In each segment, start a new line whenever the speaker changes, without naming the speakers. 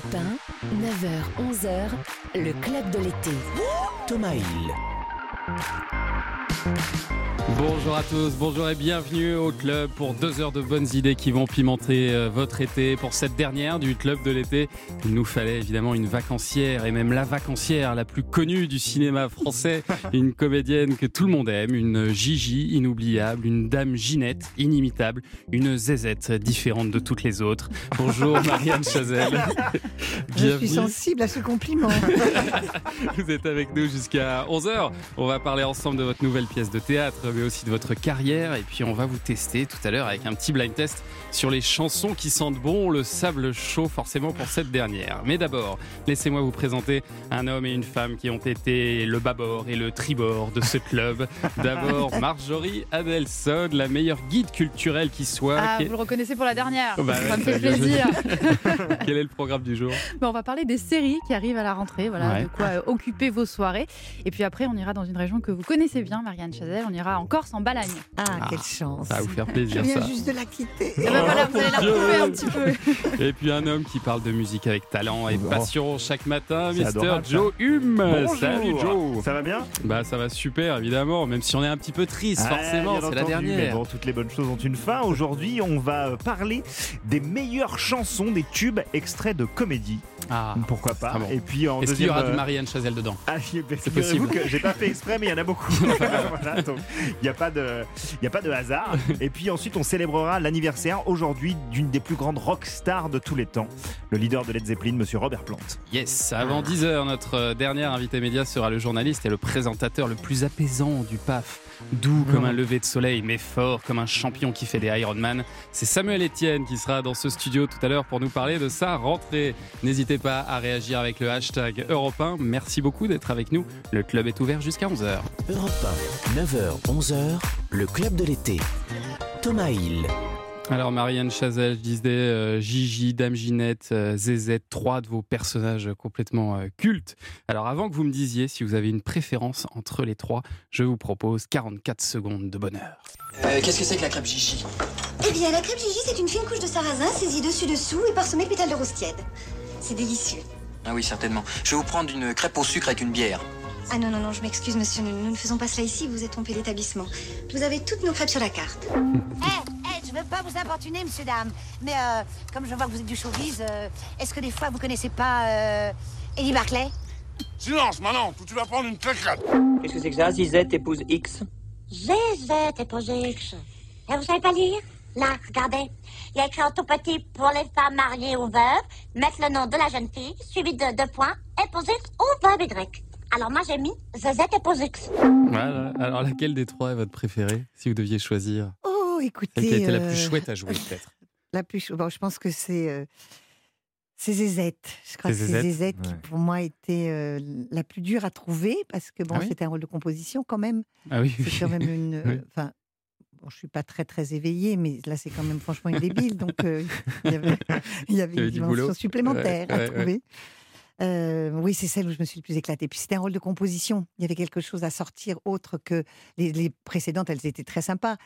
Europe 1, 9h, 11h, le club de l'été.
Thomas Hill.
Bonjour à tous, bonjour et bienvenue au club pour deux heures de bonnes idées qui vont pimenter euh, votre été. Pour cette dernière du club de l'été, il nous fallait évidemment une vacancière et même la vacancière la plus connue du cinéma français, une comédienne que tout le monde aime, une Gigi inoubliable, une dame Ginette inimitable, une zézette différente de toutes les autres. Bonjour Marianne Chazelle.
Je suis sensible à ce compliment.
Vous êtes avec nous jusqu'à 11h. On va parler ensemble de votre nouvelle pièce de théâtre, mais aussi de votre carrière. Et puis on va vous tester tout à l'heure avec un petit blind test sur les chansons qui sentent bon le sable chaud forcément pour cette dernière. Mais d'abord, laissez-moi vous présenter un homme et une femme qui ont été le bâbord et le tribord de ce club. D'abord, Marjorie Adelson, la meilleure guide culturelle qui soit.
Ah,
Qui-
vous le reconnaissez pour la dernière.
Bah
ça me fait plaisir.
Quel est le programme du jour?
Bon, on va parler des séries qui arrivent à la rentrée. Voilà,
Ouais.
de quoi euh, occuper vos soirées. Et puis après, on ira dans une région que vous connaissez bien, Marianne Chazelle. On ira en Corse, en Balagne.
Ah,
Ah,
quelle chance.
Ça va vous faire
Je
plaisir
viens
ça.
juste de la quitter.
Et ben voilà, vous allez la
Dieu.
retrouver un petit peu.
Et puis un homme qui parle de musique avec talent et
Oh.
passion chaque matin,
ça.
Joe Hume.
Bonjour.
Salut Joe.
Ça va bien?
Bah ça va super évidemment, même si on est un petit peu triste
Ah,
forcément, c'est la
entendu, Mais
dernière.
bon, toutes les bonnes choses ont une fin. Aujourd'hui, on va parler des meilleures chansons, des tubes extraits de comédie.
Ah.
Pourquoi pas
Ah bon.
Et puis en
Est-ce qu'il y aura du
euh,
Marianne Chazelle dedans?
Ah, c'est
possible.
possible. que j'ai pas fait exprès, mais il y en a beaucoup. voilà, donc il n'y a pas de, a pas de hasard. Et puis ensuite, on célébrera l'anniversaire aujourd'hui d'une des plus grandes rock stars de tous les temps, le leader de Led Zeppelin, Monsieur Robert Plant.
Yes, avant 10h, notre euh, dernier invité média sera le journaliste et le présentateur le plus apaisant du PAF. Doux comme un lever de soleil, mais fort comme un champion qui fait des Ironman. C'est Samuel Etienne qui sera dans ce studio tout à l'heure pour nous parler de sa rentrée. N'hésitez pas à réagir avec le hashtag Europe 1. Merci beaucoup d'être avec nous. Le club est ouvert jusqu'à 11h.
Europe 1, 9h, 11h, le club de l'été. Thomas Hill.
Alors Marianne Chazelle, je disais euh, Gigi, Dame Ginette, euh, Zézette, trois de vos personnages complètement euh, cultes. Alors avant que vous me disiez si vous avez une préférence entre les trois, je vous propose 44 secondes de bonheur.
Euh, Qu'est-ce que c'est que la crêpe Gigi?
Eh bien, la crêpe Gigi, c'est une fine couche de sarrasin saisie dessus-dessous et parsemée de pétales de rose tiède. C'est délicieux.
Ah oui, certainement. Je vais vous prendre une crêpe au sucre avec une bière.
Ah non, non, non, je m'excuse, monsieur, nous, nous ne faisons pas cela ici, vous êtes trompé d'établissement. Vous avez toutes nos crêpes sur la carte.
Eh, eh, je veux pas vous importuner, monsieur, dame. Mais euh, comme je vois que vous êtes du showbiz, euh, est-ce que des fois vous connaissez pas euh, Eddie Barclay?
Silence, maintenant, ou tu vas prendre une claquette.
Qu'est-ce que c'est que ça Zizette épouse X?
Zézette et posé X. Et vous savez pas lire? Là, regardez. Il y a écrit en tout petit pour les femmes mariées ou veuves, mettre le nom de la jeune fille, suivi de deux points, poser X ou veuve Y. Alors moi j'ai mis Zézette et posé X.
Voilà. Alors laquelle des trois est votre préférée si vous deviez choisir?
Oh, écoutez.
Qui a été la
euh,
plus chouette à jouer peut-être.
La plus chou- bon, je pense que c'est. euh, c'est Zézette. Je crois que c'est
Zézette
Zézette qui,
Ouais.
pour moi, était euh, la plus dure à trouver parce que bon,
Ah oui
c'était un rôle de composition quand même.
Ah oui,
C'est quand même une. euh,
Oui.
Enfin, bon, je suis pas très très éveillée, mais là c'est quand même franchement une débile, donc euh, il y avait, il y avait une dimension supplémentaire
Ouais,
à
ouais, ouais.
trouver. Euh, oui, c'est celle où je me suis le plus éclatée. Puis c'était un rôle de composition. Il y avait quelque chose à sortir autre que les, les précédentes. Elles étaient très sympas.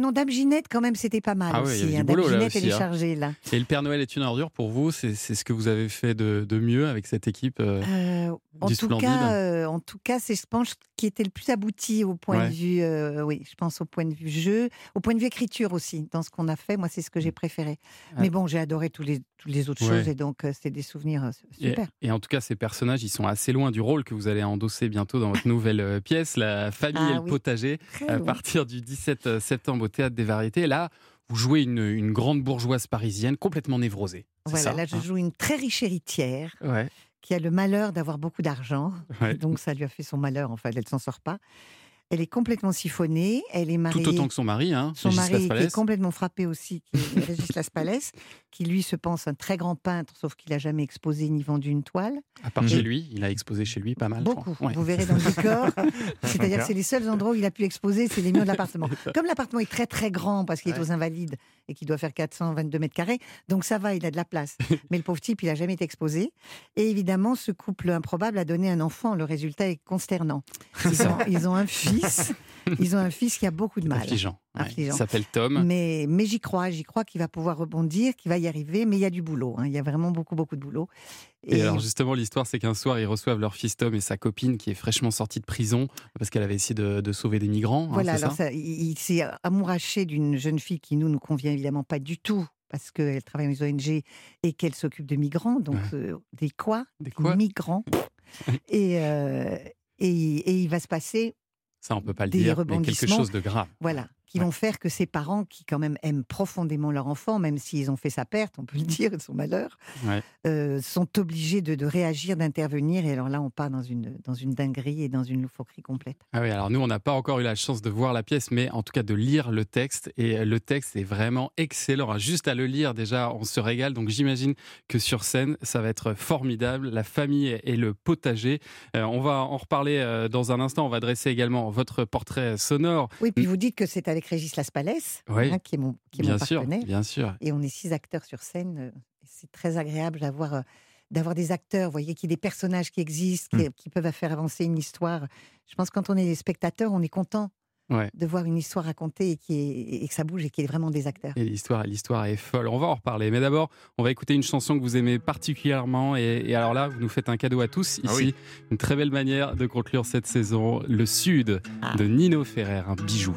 Non, Dame Ginette, quand même, c'était pas mal
Ah
aussi. hein. Dame
boulot,
Ginette, elle
aussi,
est
hein.
chargée là.
Et le Père Noël est une ordure pour vous C'est c'est ce que vous avez fait de, de mieux avec cette équipe euh,
Euh, en,
Du
tout cas, euh, en tout cas, c'est je pense qui était le plus abouti au point
Ouais.
de vue, oui, je pense au point de vue jeu, au point de vue écriture aussi. Dans ce qu'on a fait, moi, c'est ce que j'ai préféré.
Ah.
Mais bon, j'ai adoré tous les, toutes les autres
Ouais.
choses et donc c'était des souvenirs
Et,
super.
et en tout cas, ces personnages, ils sont assez loin du rôle que vous allez endosser bientôt dans votre nouvelle pièce, La famille
Ah
et le
oui.
potager,
Très
à
loin.
partir du 17 septembre au Théâtre des Variétés. Et Là, vous jouez une, une grande bourgeoise parisienne complètement névrosée.
Voilà,
ça,
là, je
hein
joue une très riche héritière
Ouais,
qui a le malheur d'avoir beaucoup d'argent.
ouais.
Donc ça lui a fait son malheur. Enfin, elle s'en sort pas. Elle est complètement siphonnée. Elle est mariée.
Tout autant que son mari, hein,
Son
Régis
mari qui est complètement frappé aussi, qui est Régis Laspalès, qui lui se pense un très grand peintre, sauf qu'il n'a jamais exposé ni vendu une toile.
À part chez lui, il a exposé chez lui pas mal.
Beaucoup.
Ouais.
Vous verrez dans le décor. C'est-à-dire que c'est les seuls endroits où il a pu exposer, c'est les murs de l'appartement. Comme l'appartement est très très grand parce qu'il est
Ouais.
aux Invalides et qu'il doit faire 422 mètres carrés, donc ça va, il a de la place. Mais le pauvre type, il n'a jamais été exposé. Et évidemment, ce couple improbable a donné un enfant. Le résultat est consternant. Ils ont, ils ont un fils fils. Ils ont un fils qui a beaucoup de mal.
Affligeant. ouais. S'appelle Tom.
Mais, mais j'y crois, j'y crois qu'il va pouvoir rebondir, qu'il va y arriver, mais il y a du boulot. hein. Il y a vraiment beaucoup, beaucoup de boulot.
Et, alors justement, l'histoire, c'est qu'un soir, ils reçoivent leur fils Tom et sa copine qui est fraîchement sortie de prison parce qu'elle avait essayé de, de sauver des migrants. hein,
Voilà,
c'est
alors
ça?
ça, il, il s'est amouraché d'une jeune fille qui nous nous convient évidemment pas du tout parce qu'elle travaille dans les ONG et qu'elle s'occupe de migrants, donc euh, des quoi?
Des quoi?
Migrants. et, euh, et, et il va se passer
Ça, on peut pas le dire, mais quelque chose de grave.
Voilà, qui vont faire que ces parents, qui quand même aiment profondément leur enfant, même s'ils ont fait sa perte, on peut le dire, et son malheur,
Ouais.
euh, sont obligés de, de réagir, d'intervenir. Et alors là, on part dans une, dans une dinguerie et dans une loufoquerie complète.
Ah oui, alors nous, on n'a pas encore eu la chance de voir la pièce, mais en tout cas de lire le texte. Et le texte est vraiment excellent. Juste à le lire, déjà, on se régale. Donc j'imagine que sur scène, ça va être formidable. La famille et le potager. Euh, on va en reparler euh, dans un instant. On va dresser également votre portrait sonore.
Oui, puis vous dites que c'est avec Régis Laspalès,
Oui.
hein, qui est mon, qui est
Bien
mon
sûr,
partenaire.
bien sûr.
Et on est six acteurs sur scène. euh, C'est très agréable d'avoir euh, d'avoir des acteurs, vous voyez, qui des personnages qui existent,
Mm.
qui, qui peuvent faire avancer une histoire. Je pense que quand on est des spectateurs, on est content
Ouais.
de voir une histoire racontée et, qui est, et que ça bouge et qu'il y ait vraiment des acteurs.
Et l'histoire, l'histoire est folle. On va en reparler. Mais d'abord, on va écouter une chanson que vous aimez particulièrement. Et, et alors là, vous nous faites un cadeau à tous ici.
Ah oui.
Une très belle manière de conclure cette saison. Le Sud
Ah.
de Nino Ferrer, un bijou.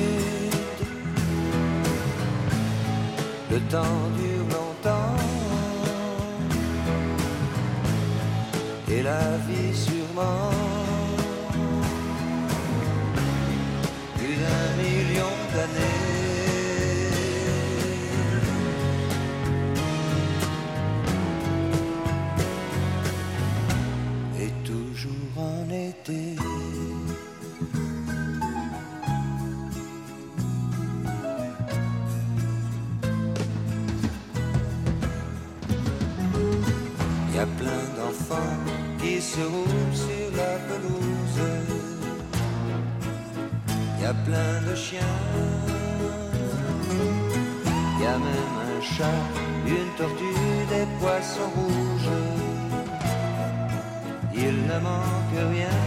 Le temps dure longtemps. Et la vie sûrement Il y a même un chat, une tortue, des poissons rouges. Il ne manque rien.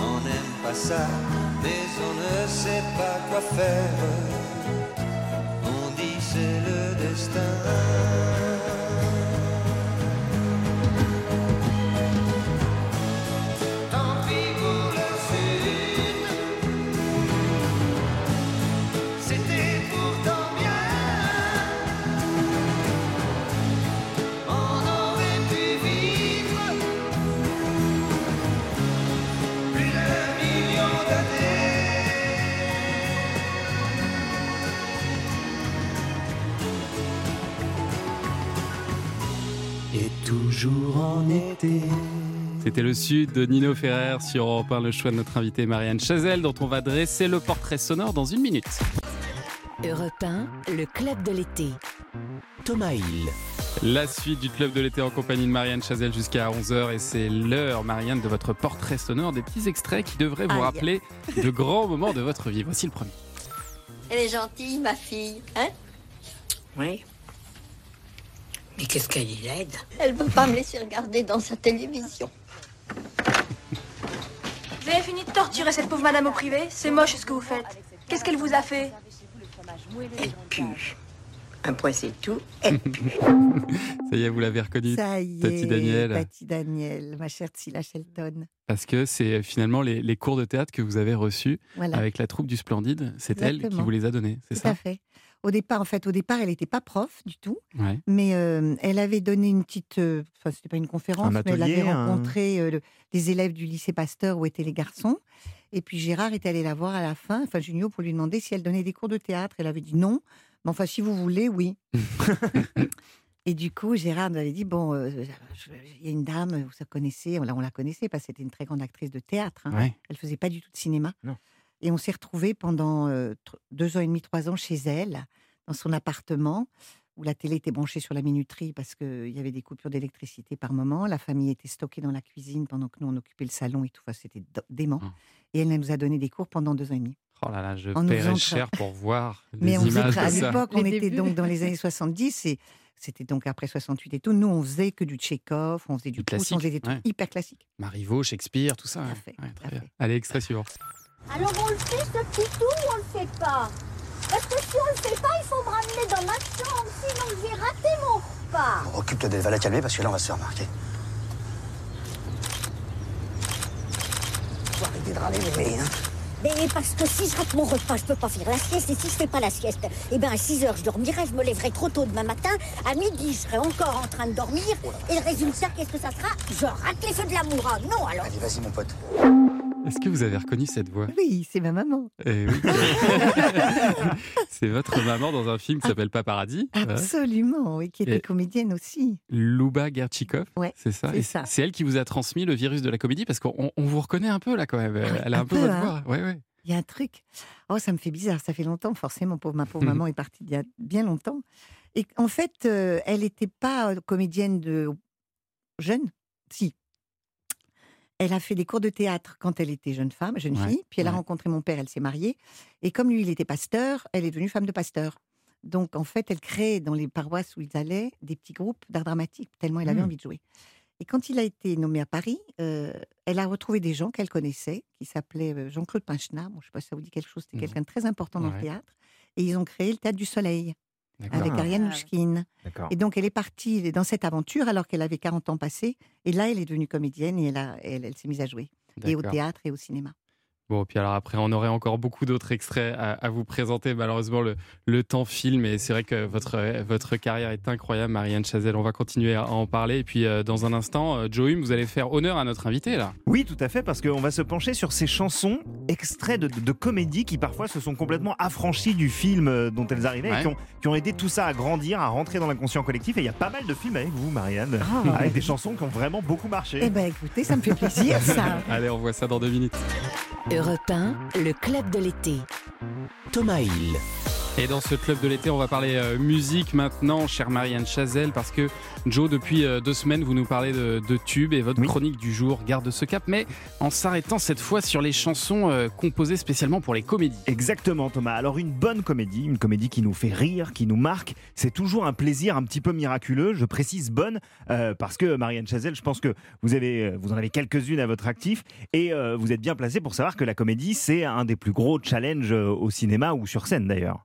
On n'aime pas ça, mais on ne sait pas quoi faire. On dit c'est le destin. C'était
le sud de Nino Ferrer sur Europe 1, le choix de notre invitée Marianne Chazelle, dont on va dresser le portrait sonore dans une minute.
Europe 1, le club de l'été.
Thomas Hill.
La suite du club de l'été en compagnie de Marianne Chazelle jusqu'à 11h et c'est l'heure, Marianne, de votre portrait sonore, des petits extraits qui devraient vous
Aïe.
rappeler de grands moments de votre vie. Voici le premier.
Elle est gentille, ma fille, hein?
Oui. Mais qu'est-ce qu'elle est laide
Elle veut pas me laisser regarder dans sa télévision.
Vous avez fini de torturer cette pauvre madame au privé C'est moche ce que vous faites. Qu'est-ce qu'elle vous a fait
Elle pue. Un point c'est tout, elle pue.
Ça y est, vous l'avez reconnu,
Ça y est,
Tati Daniel.
Tati Daniel, ma chère Tila Shelton.
Parce que c'est finalement les, les cours de théâtre que vous avez reçus
Voilà.
avec la troupe du Splendide. C'est elle qui vous les a donnés, c'est
Tout
ça
à fait. Au départ, en fait, au départ, elle n'était pas prof du tout,
Ouais.
mais euh, elle avait donné une petite, euh, enfin, c'était pas une conférence,
Un
mais elle avait rencontré euh, le- des élèves du lycée Pasteur où étaient les garçons. Et puis Gérard est allé la voir à la fin, enfin Junio, pour lui demander si elle donnait des cours de théâtre. Elle avait dit non, mais enfin si vous voulez, oui. Et du coup, Gérard nous avait dit bon, euh, il y a une dame, vous la connaissez, on la, on la connaissait parce que c'était une très grande actrice de théâtre. hein.
Ouais.
Elle faisait pas du tout de cinéma.
Non.
Et on s'est retrouvés pendant euh, deux ans et demi, trois ans chez elle, dans son appartement, où la télé était branchée sur la minuterie parce qu'il y avait des coupures d'électricité par moment. La famille était stockée dans la cuisine pendant que nous, on occupait le salon et tout. Enfin, c'était dément. Et elle nous a donné des cours pendant deux ans et demi.
Oh là là, je
En
paierais
tra-
cher pour voir
Mais
des
on
images
à l'époque, on
Les
était donc dans les années 70 et c'était donc après 68 et tout. Nous, on faisait que du Tchekhov, on faisait du,
Du
Proust, on faisait des trucs
ouais.
hyper classiques.
Marivaux, Shakespeare, tout ça. ouais.
fait,
Ouais,
tout
très
à
bien.
fait.
Allez, extrait suivant.
Alors on le fait ce petit tour ou on le fait pas? Parce que si on le fait pas, il faut me ramener dans ma chambre, sinon j'ai raté mon repas.
Occupe-toi d'elle, va la calmer parce que là on va se faire remarquer. Faut arrêter de râler, bébé, hein.
Mais parce que si je rate mon repas, je peux pas faire la sieste. Et si je fais pas la sieste, eh ben à 6 heures, je dormirai, je me lèverai trop tôt demain matin. À midi, je serai encore en train de dormir. Et le résultat, qu'est-ce que ça sera? Je rate les feux de l'amour. Ah non, alors.
Allez, vas-y, mon pote.
Est-ce que vous avez reconnu cette voix?
Oui, c'est ma maman.
Eh oui. C'est votre maman dans un film qui s'appelle Paparazzi.
Ah,
Ouais.
Absolument, oui, qui était
Et-
comédienne aussi.
Luba Gerchikov,
Ouais,
c'est ça?
c'est
elle qui vous a transmis le virus de la comédie parce qu'on on vous reconnaît un peu là quand même. Elle a un,
un
peu,
peu,
votre
hein.
voix. Ouais, ouais.
Il y a un truc. Oh, ça me fait bizarre. Ça fait longtemps, forcément. Pauvre, ma pauvre maman est partie il y a bien longtemps. Et en fait, euh, elle n'était pas comédienne de jeune. Si. Elle a fait des cours de théâtre quand elle était jeune femme, jeune
Ouais,
fille. Puis elle a rencontré mon père, elle s'est mariée. Et comme lui, il était pasteur, elle est devenue femme de pasteur. Donc, en fait, elle crée dans les paroisses où ils allaient des petits groupes d'art dramatique, tellement elle avait
Hmm.
envie de jouer. Et quand il a été nommé à Paris, euh, elle a retrouvé des gens qu'elle connaissait, qui s'appelaient euh, Jean-Claude Pinchenard. Bon, je ne sais pas si ça vous dit quelque chose, c'était
Mhm.
quelqu'un de très important dans
Ouais.
le théâtre. Et ils ont créé le Théâtre du Soleil avec Ariane
Ah,
Mouchkine. Et donc, elle est partie dans cette aventure alors qu'elle avait 40 ans passés. Et là, elle est devenue comédienne et elle, a- elle, elle s'est mise à jouer. Et au théâtre et au cinéma.
Bon, puis alors après, on aurait encore beaucoup d'autres extraits à, à vous présenter. Malheureusement, le, le temps file, mais c'est vrai que votre, votre carrière est incroyable, Marianne Chazelle. On va continuer à en parler. Et puis, euh, dans un instant, euh, Joe Hume, vous allez faire honneur à notre invité, là.
Oui, tout à fait, parce qu'on va se pencher sur ces chansons extraits de, de comédies qui parfois se sont complètement affranchies du film euh, dont elles arrivaient
Ouais.
et qui ont, qui ont aidé tout ça à grandir, à rentrer dans l'inconscient collectif. Et il y a pas mal de films avec vous, Marianne,
Ah.
avec des chansons qui ont vraiment beaucoup marché.
Eh bien, écoutez, ça me fait plaisir, ça.
Allez, on voit ça dans deux minutes.
Europe 1, le club de l'été.
Thomas Hill.
Et dans ce club de l'été, on va parler euh, musique maintenant, chère Marianne Chazelle, parce que Joe, depuis euh, deux semaines, vous nous parlez de, de tubes et votre chronique du jour garde ce cap, mais en s'arrêtant cette fois sur les chansons euh, composées spécialement pour les comédies.
Exactement Thomas. Alors une bonne comédie, une comédie qui nous fait rire, qui nous marque, c'est toujours un plaisir un petit peu miraculeux. Je précise bonne euh, parce que Marianne Chazelle, je pense que vous, avez, vous en avez quelques-unes à votre actif et euh, vous êtes bien placé pour savoir que la comédie c'est un des plus gros challenges au cinéma ou sur scène d'ailleurs.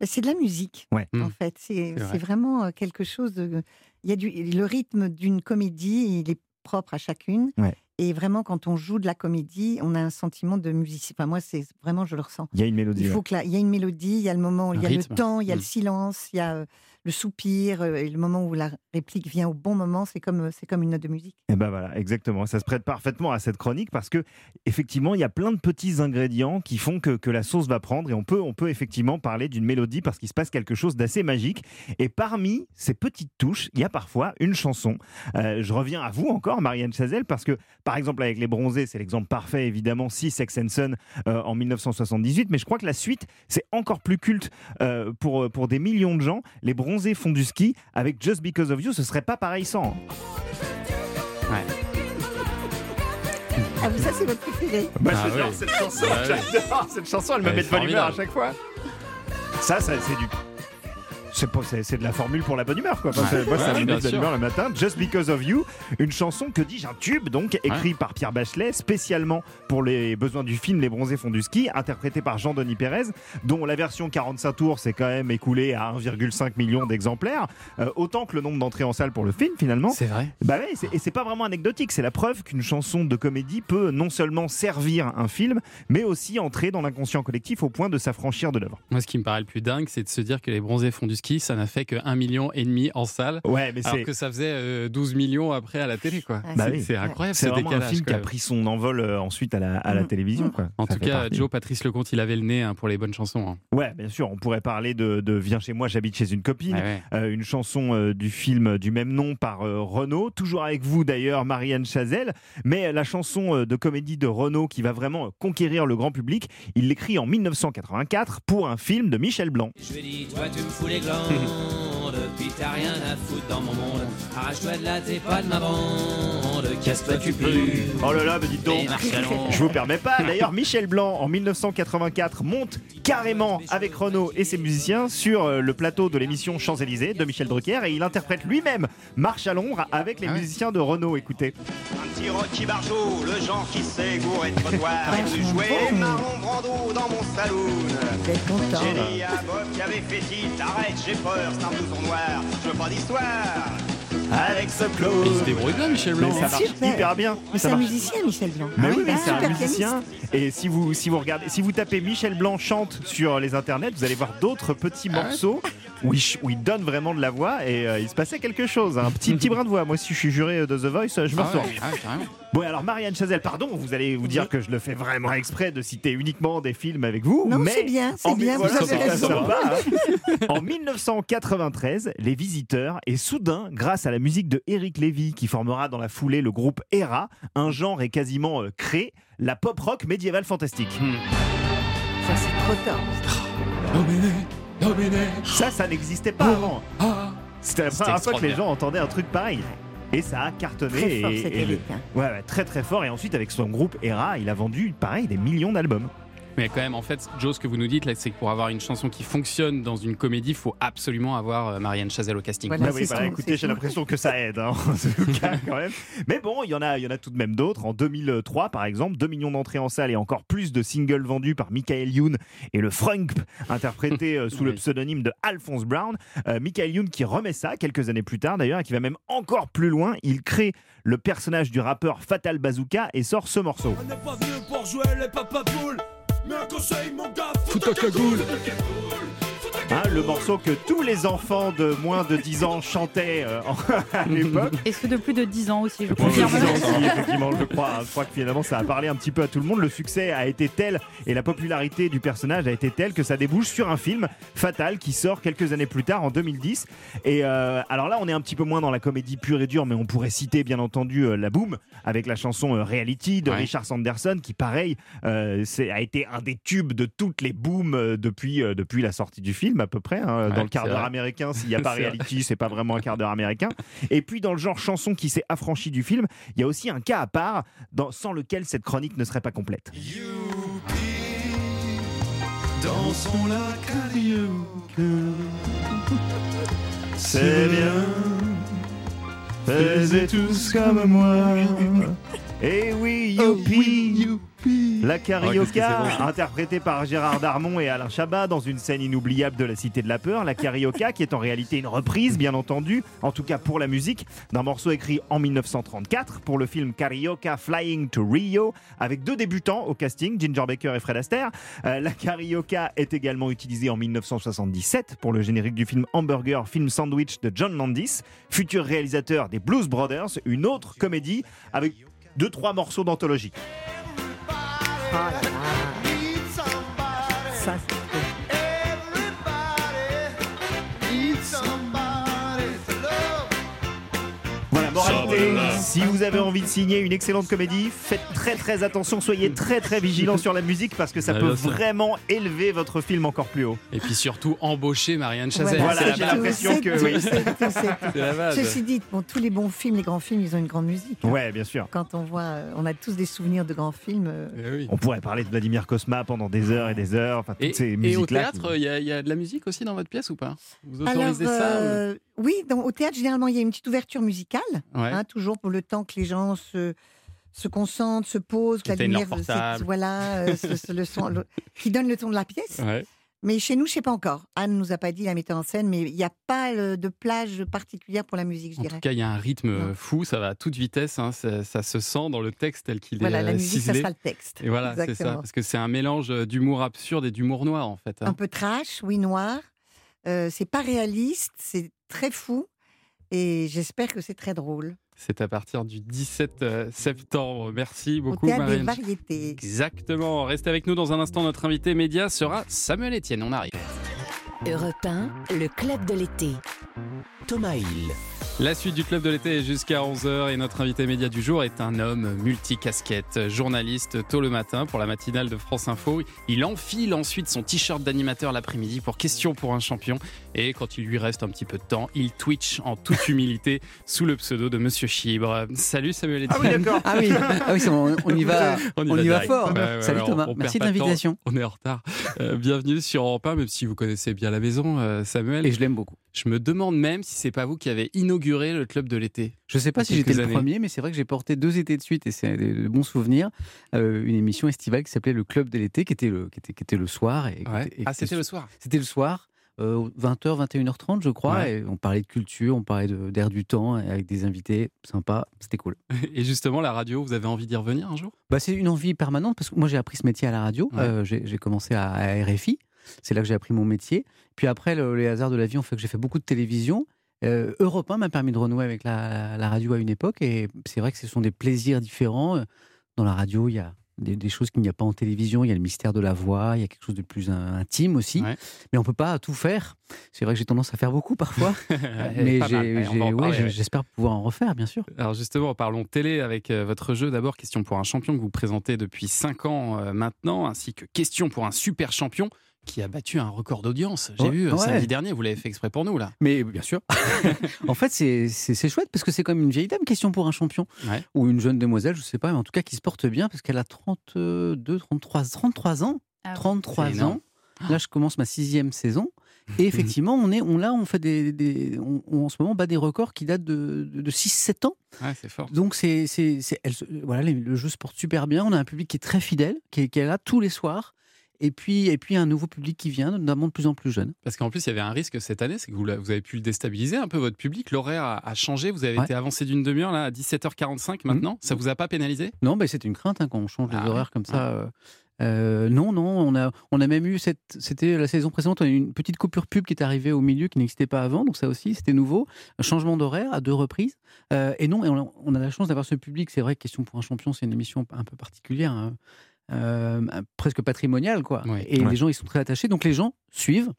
Bah, C'est de la musique,
Ouais.
en fait. C'est
C'est vrai.
c'est vraiment euh, quelque chose de. Il y a du, le rythme d'une comédie, il est propre à chacune.
Ouais.
Et vraiment, quand on joue de la comédie, on a un sentiment de musique. Enfin, moi, c'est vraiment, je le ressens.
Il y a une mélodie.
Il faut
ouais.
que là, il y a une mélodie, il y a le moment, il y a
rythme.
le temps, il y a le silence, il y a euh, le soupir, euh, et le moment où la réplique vient au bon moment, c'est comme, euh, c'est comme une note de musique.
Et ben voilà, exactement. Ça se prête parfaitement à cette chronique parce que effectivement, il y a plein de petits ingrédients qui font que, que la sauce va prendre et on peut, on peut effectivement parler d'une mélodie parce qu'il se passe quelque chose d'assez magique. Et parmi ces petites touches, il y a parfois une chanson. Euh, je reviens à vous encore, Marianne Chazelle, parce que par exemple avec les Bronzés, c'est l'exemple parfait évidemment, si Sex and Son en 1978, mais je crois que la suite c'est encore plus culte pour pour des millions de gens. Les Bronzés font du ski avec Just Because of You, ce serait pas pareil sans.
Ah, ça, c'est votre préféré
Bah,
Ah
j'adore
ouais.
cette chanson,
Bah ouais.
j'adore cette chanson, elle me
Elle
met de bonne humeur à chaque fois. Ça, ça c'est du. C'est pas- c'est c'est de la formule pour la bonne humeur, quoi. Ça- moi, ça
Ouais,
me met
bien
de bonne
sûr.
humeur le matin. Just Because of You, une chanson, que dis-je, un tube, donc, écrit par Pierre Bachelet, spécialement pour les besoins du film Les Bronzés font du ski, interprété par Jean-Denis Pérez, dont la version 45 tours s'est quand même écoulée à 1,5 million d'exemplaires, euh, autant que le nombre d'entrées en salle pour le film, finalement.
C'est vrai.
Bah ouais, c'est- et c'est pas vraiment anecdotique, c'est la preuve qu'une chanson de comédie peut non seulement servir un film, mais aussi entrer dans l'inconscient collectif au point de s'affranchir de l'œuvre.
Moi, ce qui me paraît le plus dingue, c'est de se dire que les bronzés font du ski, ça n'a fait que 1,5 million et demi en salle.
Ouais, mais
alors que ça faisait euh, 12 millions après à la télé, quoi.
Bah
c'est
oui.
incroyable
C'est
ce
vraiment
décalage.
un film qui a pris son envol euh, ensuite à la, à la
Mm.
télévision. Quoi.
En
Ça
tout cas,
partie.
Joe Patrice Lecomte, il avait le nez hein, pour les bonnes chansons. hein.
Ouais, bien sûr, on pourrait parler de, de Viens chez moi, j'habite chez une copine,
Ouais, ouais.
Euh, une chanson euh, du film du même nom par euh, Renaud, toujours avec vous d'ailleurs, Marianne Chazelle, mais la chanson euh, de comédie de Renaud qui va vraiment conquérir le grand public, il l'écrit en 1984 pour un film de Michel Blanc.
Je lui dis, toi tu me fous les puis t'as rien à foutre dans mon monde. Arrache-toi de là, t'es pas de ma bande, casse-toi tu peux.
Oh là là, mais dites donc, je vous permets pas. D'ailleurs, Michel Blanc, en 1984, monte carrément avec Renaud et ses musiciens sur euh, le plateau de l'émission Champs-Élysées de Michel Drucker et il interprète lui-même Marche à l'ombre avec les musiciens de Renaud. Écoutez.
Un petit Rocky Barjot, le genre qui sait gourer de trottoir et de jouer marron brando dans mon saloon. J'ai dit à Bob qui avait fait tilt, arrête, j'ai peur, c'est un blouson noir, je veux pas d'histoire.
Avec ce close.
Il se débrouille bien, Michel Blanc.
Mais ça marche
Super.
hyper bien.
Mais c'est un
marche.
musicien, Michel Blanc.
Mais
Ah
oui, mais
bah,
c'est un
super
musicien. Et si vous, si vous regardez, si vous tapez Michel Blanc chante sur les internets, vous allez voir d'autres petits
Ah
morceaux où il, ch- où il donne vraiment de la voix et euh, il se passait quelque chose. Un petit petit brin de voix. Moi, si je suis juré de The Voice, je me
Ah ouais,
retourne.
ah ouais, carrément.
Bon, alors Marianne Chazelle, pardon, vous allez vous dire que je le fais vraiment exprès de citer uniquement des films avec vous.
Non,
mais
c'est bien, c'est
en-
bien, vous avez raison.
En 1993, Les Visiteurs, et soudain, grâce à la musique de Eric Lévy, qui formera dans la foulée le groupe ERA, un genre est quasiment euh, créé, la pop rock médiévale fantastique.
Hmm.
Ça, c'est trop tard.
Ça, ça n'existait pas avant. C'était la première fois que les gens entendaient un truc pareil. Et ça a cartonné.
Très fort,
et,
hein.
ouais, ouais, très très fort. Et ensuite, avec son groupe ERA, il a vendu, pareil, des millions d'albums.
Mais quand même, en fait, Joe, ce que vous nous dites là, c'est que pour avoir une chanson qui fonctionne dans une comédie, il faut absolument avoir euh, Marianne Chazelle au casting.
Bah oui, bah, écoutez, j'ai l'impression que ça aide, hein, en tout cas, quand même. Mais bon, il y en a, il y en a tout de même d'autres. En 2003, par exemple, 2 millions d'entrées en salle et encore plus de singles vendus par Michael Youn et le Frunk, interprété euh, sous le pseudonyme de Alphonse Brown. Euh, Michael Youn qui remet ça quelques années plus tard d'ailleurs et qui va même encore plus loin. Il crée le personnage du rappeur Fatal Bazooka et sort ce morceau.
On n'est pas venu pour jouer les papapoules, mais un conseil, mon gars,
Fous ta cagoule.
Hein, le morceau que tous les enfants de moins de 10 ans chantaient euh, à l'époque.
Et ceux de plus de 10 ans aussi, je
aussi, effectivement, je crois. Je crois que finalement, ça a parlé un petit peu à tout le monde. Le succès a été tel et la popularité du personnage a été telle que ça débouche sur un film Fatal qui sort quelques années plus tard en 2010. Et euh, alors là, on est un petit peu moins dans la comédie pure et dure, mais on pourrait citer bien entendu euh, La Boom avec la chanson euh, Reality de
Ouais.
Richard Sanderson qui, pareil, euh, a été un des tubes de toutes les booms depuis, euh, depuis la sortie du film à peu près. hein.
Ouais,
dans le quart d'heure américain, s'il n'y a pas. Reality, c'est pas vraiment un quart d'heure américain. Et puis dans le genre chanson qui s'est affranchi du film, il y a aussi un cas à part dans- sans lequel cette chronique ne serait pas complète.
Dansons la carioca.
C'est bien, faisez tous comme moi. Et oui, youpi,
Oh, qu'est-ce que
carioca,
c'est bon.
interprétée par Gérard Darmon et Alain Chabat dans une scène inoubliable de la Cité de la Peur. La carioca, qui est en réalité une reprise, bien entendu, en tout cas pour la musique, d'un morceau écrit en 1934 pour le film Carioca Flying to Rio, avec deux débutants au casting, Ginger Baker et Fred Astaire. Euh, la carioca est également utilisée en 1977 pour le générique du film Hamburger Film Sandwich de John Landis, futur réalisateur des Blues Brothers, une autre comédie avec deux trois morceaux d'anthologie.
Ça, c'est
si vous avez envie de signer une excellente comédie, faites très très attention, soyez très très vigilants sur la musique parce que ça
Ouais,
peut vraiment élever votre film encore plus haut.
Et puis surtout, embaucher Marianne Chazelle.
Voilà, j'ai l'impression que oui.
La.
Ceci dit, bon, tous les bons films, les grands films, ils ont une grande musique. hein.
Ouais, bien sûr.
Quand on voit, euh, on a tous des souvenirs de grands films. euh,
On pourrait parler de Vladimir Kosma pendant des heures et des heures, enfin toutes
Et,
ces
et au théâtre, il y, a- il y a de la musique aussi dans votre pièce ou pas? Vous
Alors,
autorisez ça ou-
euh, oui, dans- au théâtre, généralement, il y a une petite ouverture musicale,
Ouais.
hein, toujours pour le temps que les gens se, se concentrent, se posent, que la lumière,
portable.
voilà, euh, ce- ce- le son, le- qui donne le ton de la pièce.
Ouais.
Mais chez nous, je sais pas encore. Anne nous a pas dit, la metteur en scène, mais il n'y a pas euh, de plage particulière pour la musique, je
En
dirais.
tout cas, il y a un rythme fou, ça va à toute vitesse, hein, ça, ça se sent dans le texte tel qu'il
Voilà,
est
la
euh,
musique, ça sera le texte.
Et voilà, c'est ça, parce que c'est un mélange euh, d'humour absurde et d'humour noir en fait. hein.
un peu trash, oui, noir. Euh, c'est pas réaliste, c'est très fou. Et j'espère que c'est très drôle.
C'est à partir du 17 euh, septembre. Merci
Au
beaucoup,
théâtre des variétés.
Exactement. Restez avec nous dans un instant. Notre invité média sera Samuel Etienne. On arrive.
Europe 1, le club de l'été.
Thomas Hill.
La suite du club de l'été est jusqu'à 11h et notre invité média du jour est un homme multicasquette, journaliste tôt le matin pour la matinale de France Info. Il enfile ensuite son t-shirt d'animateur l'après-midi pour Question pour un champion et quand il lui reste un petit peu de temps, il twitch en toute humilité sous le pseudo de Monsieur Chibre. Salut Samuel
Ah oui,
Etienne.
d'accord.
Ah oui, ah oui, c'est bon, on y va, on y va, fort.
Ouais,
Salut
ouais,
Thomas, merci de l'invitation.
On est en retard. Euh, bienvenue sur Europe 1, même si vous connaissez bien la maison, euh, Samuel.
Et je l'aime beaucoup.
Je me demande même si c'est pas vous qui avez inauguré le club de l'été.
Je sais pas si j'étais le premier, mais c'est vrai que j'ai porté deux étés de suite et c'est de, bons souvenirs. euh, une émission estivale qui s'appelait Le Club de l'été, qui était le, qui était, qui était le soir. Et,
Ouais.
et-
Ah, c'était le soir.
C'était le soir. euh, 20h, 21h30, je crois.
Ouais.
Et on parlait de culture, on parlait d'air du temps, avec des invités sympas. C'était cool.
Et justement, la radio, vous avez envie d'y revenir un jour?
Bah, c'est une envie permanente parce que moi j'ai appris ce métier à la radio.
Ouais.
Euh, j'ai j'ai commencé à, à RFI. C'est là que j'ai appris mon métier. Puis après, le- les hasards de la vie ont fait que j'ai fait beaucoup de télévision. Euh, Europe 1 m'a permis de renouer avec la, la radio à une époque. Et c'est vrai que ce sont des plaisirs différents. Dans la radio, il y a des, des choses qu'il n'y a pas en télévision. Il y a le mystère de la voix. Il y a quelque chose de plus in- intime aussi. Mais on peut pas tout faire. C'est vrai que j'ai tendance à faire beaucoup parfois. mais
Ouais,
j'ai- ouais. j'espère pouvoir en refaire, bien sûr.
Alors justement, parlons télé avec euh, votre jeu. D'abord, question pour un champion que vous présentez depuis 5 ans euh, maintenant, ainsi que question pour un super champion qui a battu un record d'audience. J'ai
Ouais,
vu euh,
ouais.
samedi dernier, vous l'avez fait exprès pour nous là.
Mais bien sûr. en fait, c'est- chouette parce que c'est comme une vieille dame, question pour un champion.
Ouais.
Ou une jeune demoiselle, je sais pas, mais en tout cas qui se porte bien parce qu'elle a 32, 33, 33 ans.
Ah oui.
33
C'est énorme.
ans. Là, je commence ma sixième saison. Et effectivement, on est, on, là, on fait des, des- on, on, en ce moment bat des records qui datent de, de, 6-7 ans.
Ouais, c'est fort.
Donc, c'est, voilà, le jeu se porte super bien. On a un public qui est très fidèle, qui est, qui est là tous les soirs. Et puis, et puis, un nouveau public qui vient, notamment de plus en plus jeune.
Parce qu'en plus, il y avait un risque cette année, c'est que vous, avez pu le déstabiliser un peu votre public. L'horaire a, a changé. Vous avez
Ouais.
été avancé d'une demi-heure là à 17h45 maintenant. Ça vous a pas pénalisé?
Non, mais c'est une crainte hein, quand on change
Ah
les
ouais,
horaires comme ça. euh, Euh, non, non, on a, on a même eu, cette, c'était la saison précédente, on a eu une petite coupure pub qui est arrivée au milieu qui n'existait pas avant, donc ça aussi c'était nouveau. Un changement d'horaire à deux reprises. Euh, et non, et on, on a la chance d'avoir ce public. C'est vrai que Question pour un champion, c'est une émission un peu particulière. hein. Euh, presque patrimoniale, quoi. Et
Ouais.
les gens, ils sont très attachés. Donc les gens suivent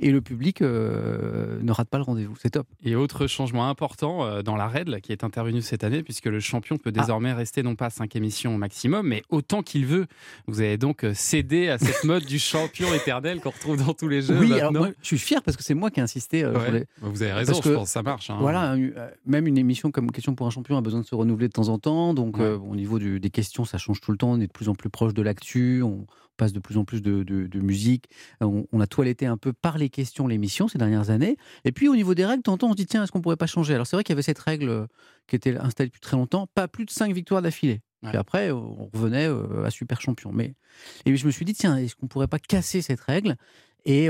et le public euh, ne rate pas le rendez-vous. C'est top.
Et autre changement important euh, dans la règle qui est intervenue cette année, puisque le champion peut
Ah.
désormais rester non pas 5 émissions au maximum, mais autant qu'il veut. Vous avez donc euh, cédé à cette mode du champion éternel qu'on retrouve dans tous les jeux.
oui, alors moi, je suis fier parce que c'est moi qui ai insisté. euh,
Ouais,
sur les-
bah, vous avez raison,
Parce
je
que,
pense, ça marche, hein.
Voilà, même une émission comme Question pour un champion a besoin de se renouveler de temps en temps. Donc,
Ouais.
euh, au niveau du- des questions, ça change tout le temps. On est de plus en plus proche de l'actu. On passe de plus en plus de, de- de musique. Euh, On, on a toiletté un peu par les questions l'émission ces dernières années. Et puis, au niveau des règles, temps, on se dit tiens, est-ce qu'on pourrait pas changer? Alors, c'est vrai qu'il y avait cette règle euh, qui était installée depuis très longtemps pas plus de 5 victoires d'affilée. Puis après, euh, on revenait à super champion. Mais et je me suis dit tiens, est-ce qu'on pourrait pas casser cette règle? Et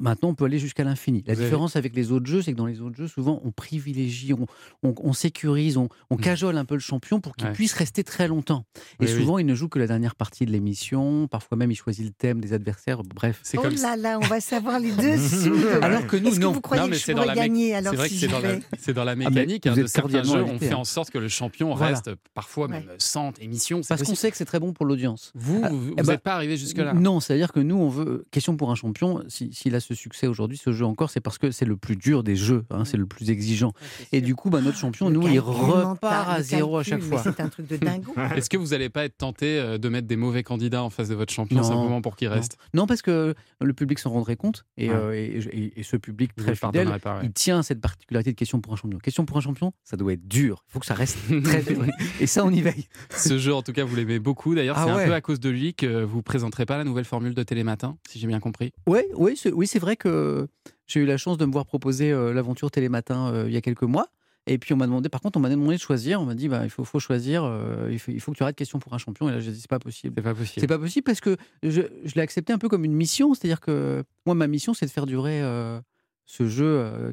Maintenant, on peut aller jusqu'à l'infini. La
Vous avez-
différence avec les autres jeux, c'est que dans les autres jeux, souvent, on privilégie, on, on- on sécurise, on, on cajole un peu le champion pour qu'il
Mm. Ouais.
puisse rester très longtemps. Et
Oui, oui.
souvent, il ne joue que la dernière partie de l'émission. Parfois même, il choisit le thème des adversaires. Bref.
C'est
Oh
comme
là là, on va savoir les dessous. de-
Alors que nous,
Est-ce
non.
Que vous croyez
Non, mais
que je
c'est dans
pourrais
la mé-
gagner alors
C'est vrai que c'est dans, la,
vais
c'est dans la
Ah,
mécanique hein,
vous
de certains jeux. On fait
hein.
en sorte que le champion
Voilà.
reste parfois même 100 émissions.
Parce qu'on sait que c'est très bon pour l'audience.
Vous,
Ah,
vous
eh
n'êtes
ben,
pas arrivé jusque-là.
Non, c'est-à-dire que nous, on veut. Question pour un champion, si- s'il a ce succès aujourd'hui, ce jeu encore, c'est parce que c'est le plus dur des jeux, hein, c'est le plus exigeant. Et du coup, bah, notre champion, nous, il repart à zéro à chaque fois.
C'est un truc de dingo.
Est-ce que vous n'allez pas être tenté euh, de mettre des mauvais candidats en face de votre champion
Non.
simplement pour qu'il reste?
Non, parce que le public s'en rendrait compte et,
Ouais.
euh, et, et- et ce public
Vous
très
le
fidèle,
pardonnerez pas, ouais.
il tient à cette particularité de question pour un champion. Question pour un champion, ça doit être dur. Il faut que ça reste très dur. Et ça, on y veille.
Ce jeu, en tout cas, vous l'aimez beaucoup. D'ailleurs,
Ah
c'est
ouais.
un peu à cause de lui que vous présenterez pas la nouvelle formule de Télématin, si j'ai bien compris.
Ouais, ouais, c'est- oui, c'est vrai que j'ai eu la chance de me voir proposer l'aventure Télématin il y a quelques mois. Et puis on m'a demandé, par contre, on m'a demandé de choisir. On m'a dit, bah, il faut, faut choisir. euh, il, faut, il faut que tu arrêtes question pour un champion. Et là, j'ai dit, c'est pas possible.
C'est pas possible.
C'est pas possible parce que je, je l'ai accepté un peu comme une mission. C'est-à-dire que moi, ma mission, c'est de faire durer euh, ce jeu euh,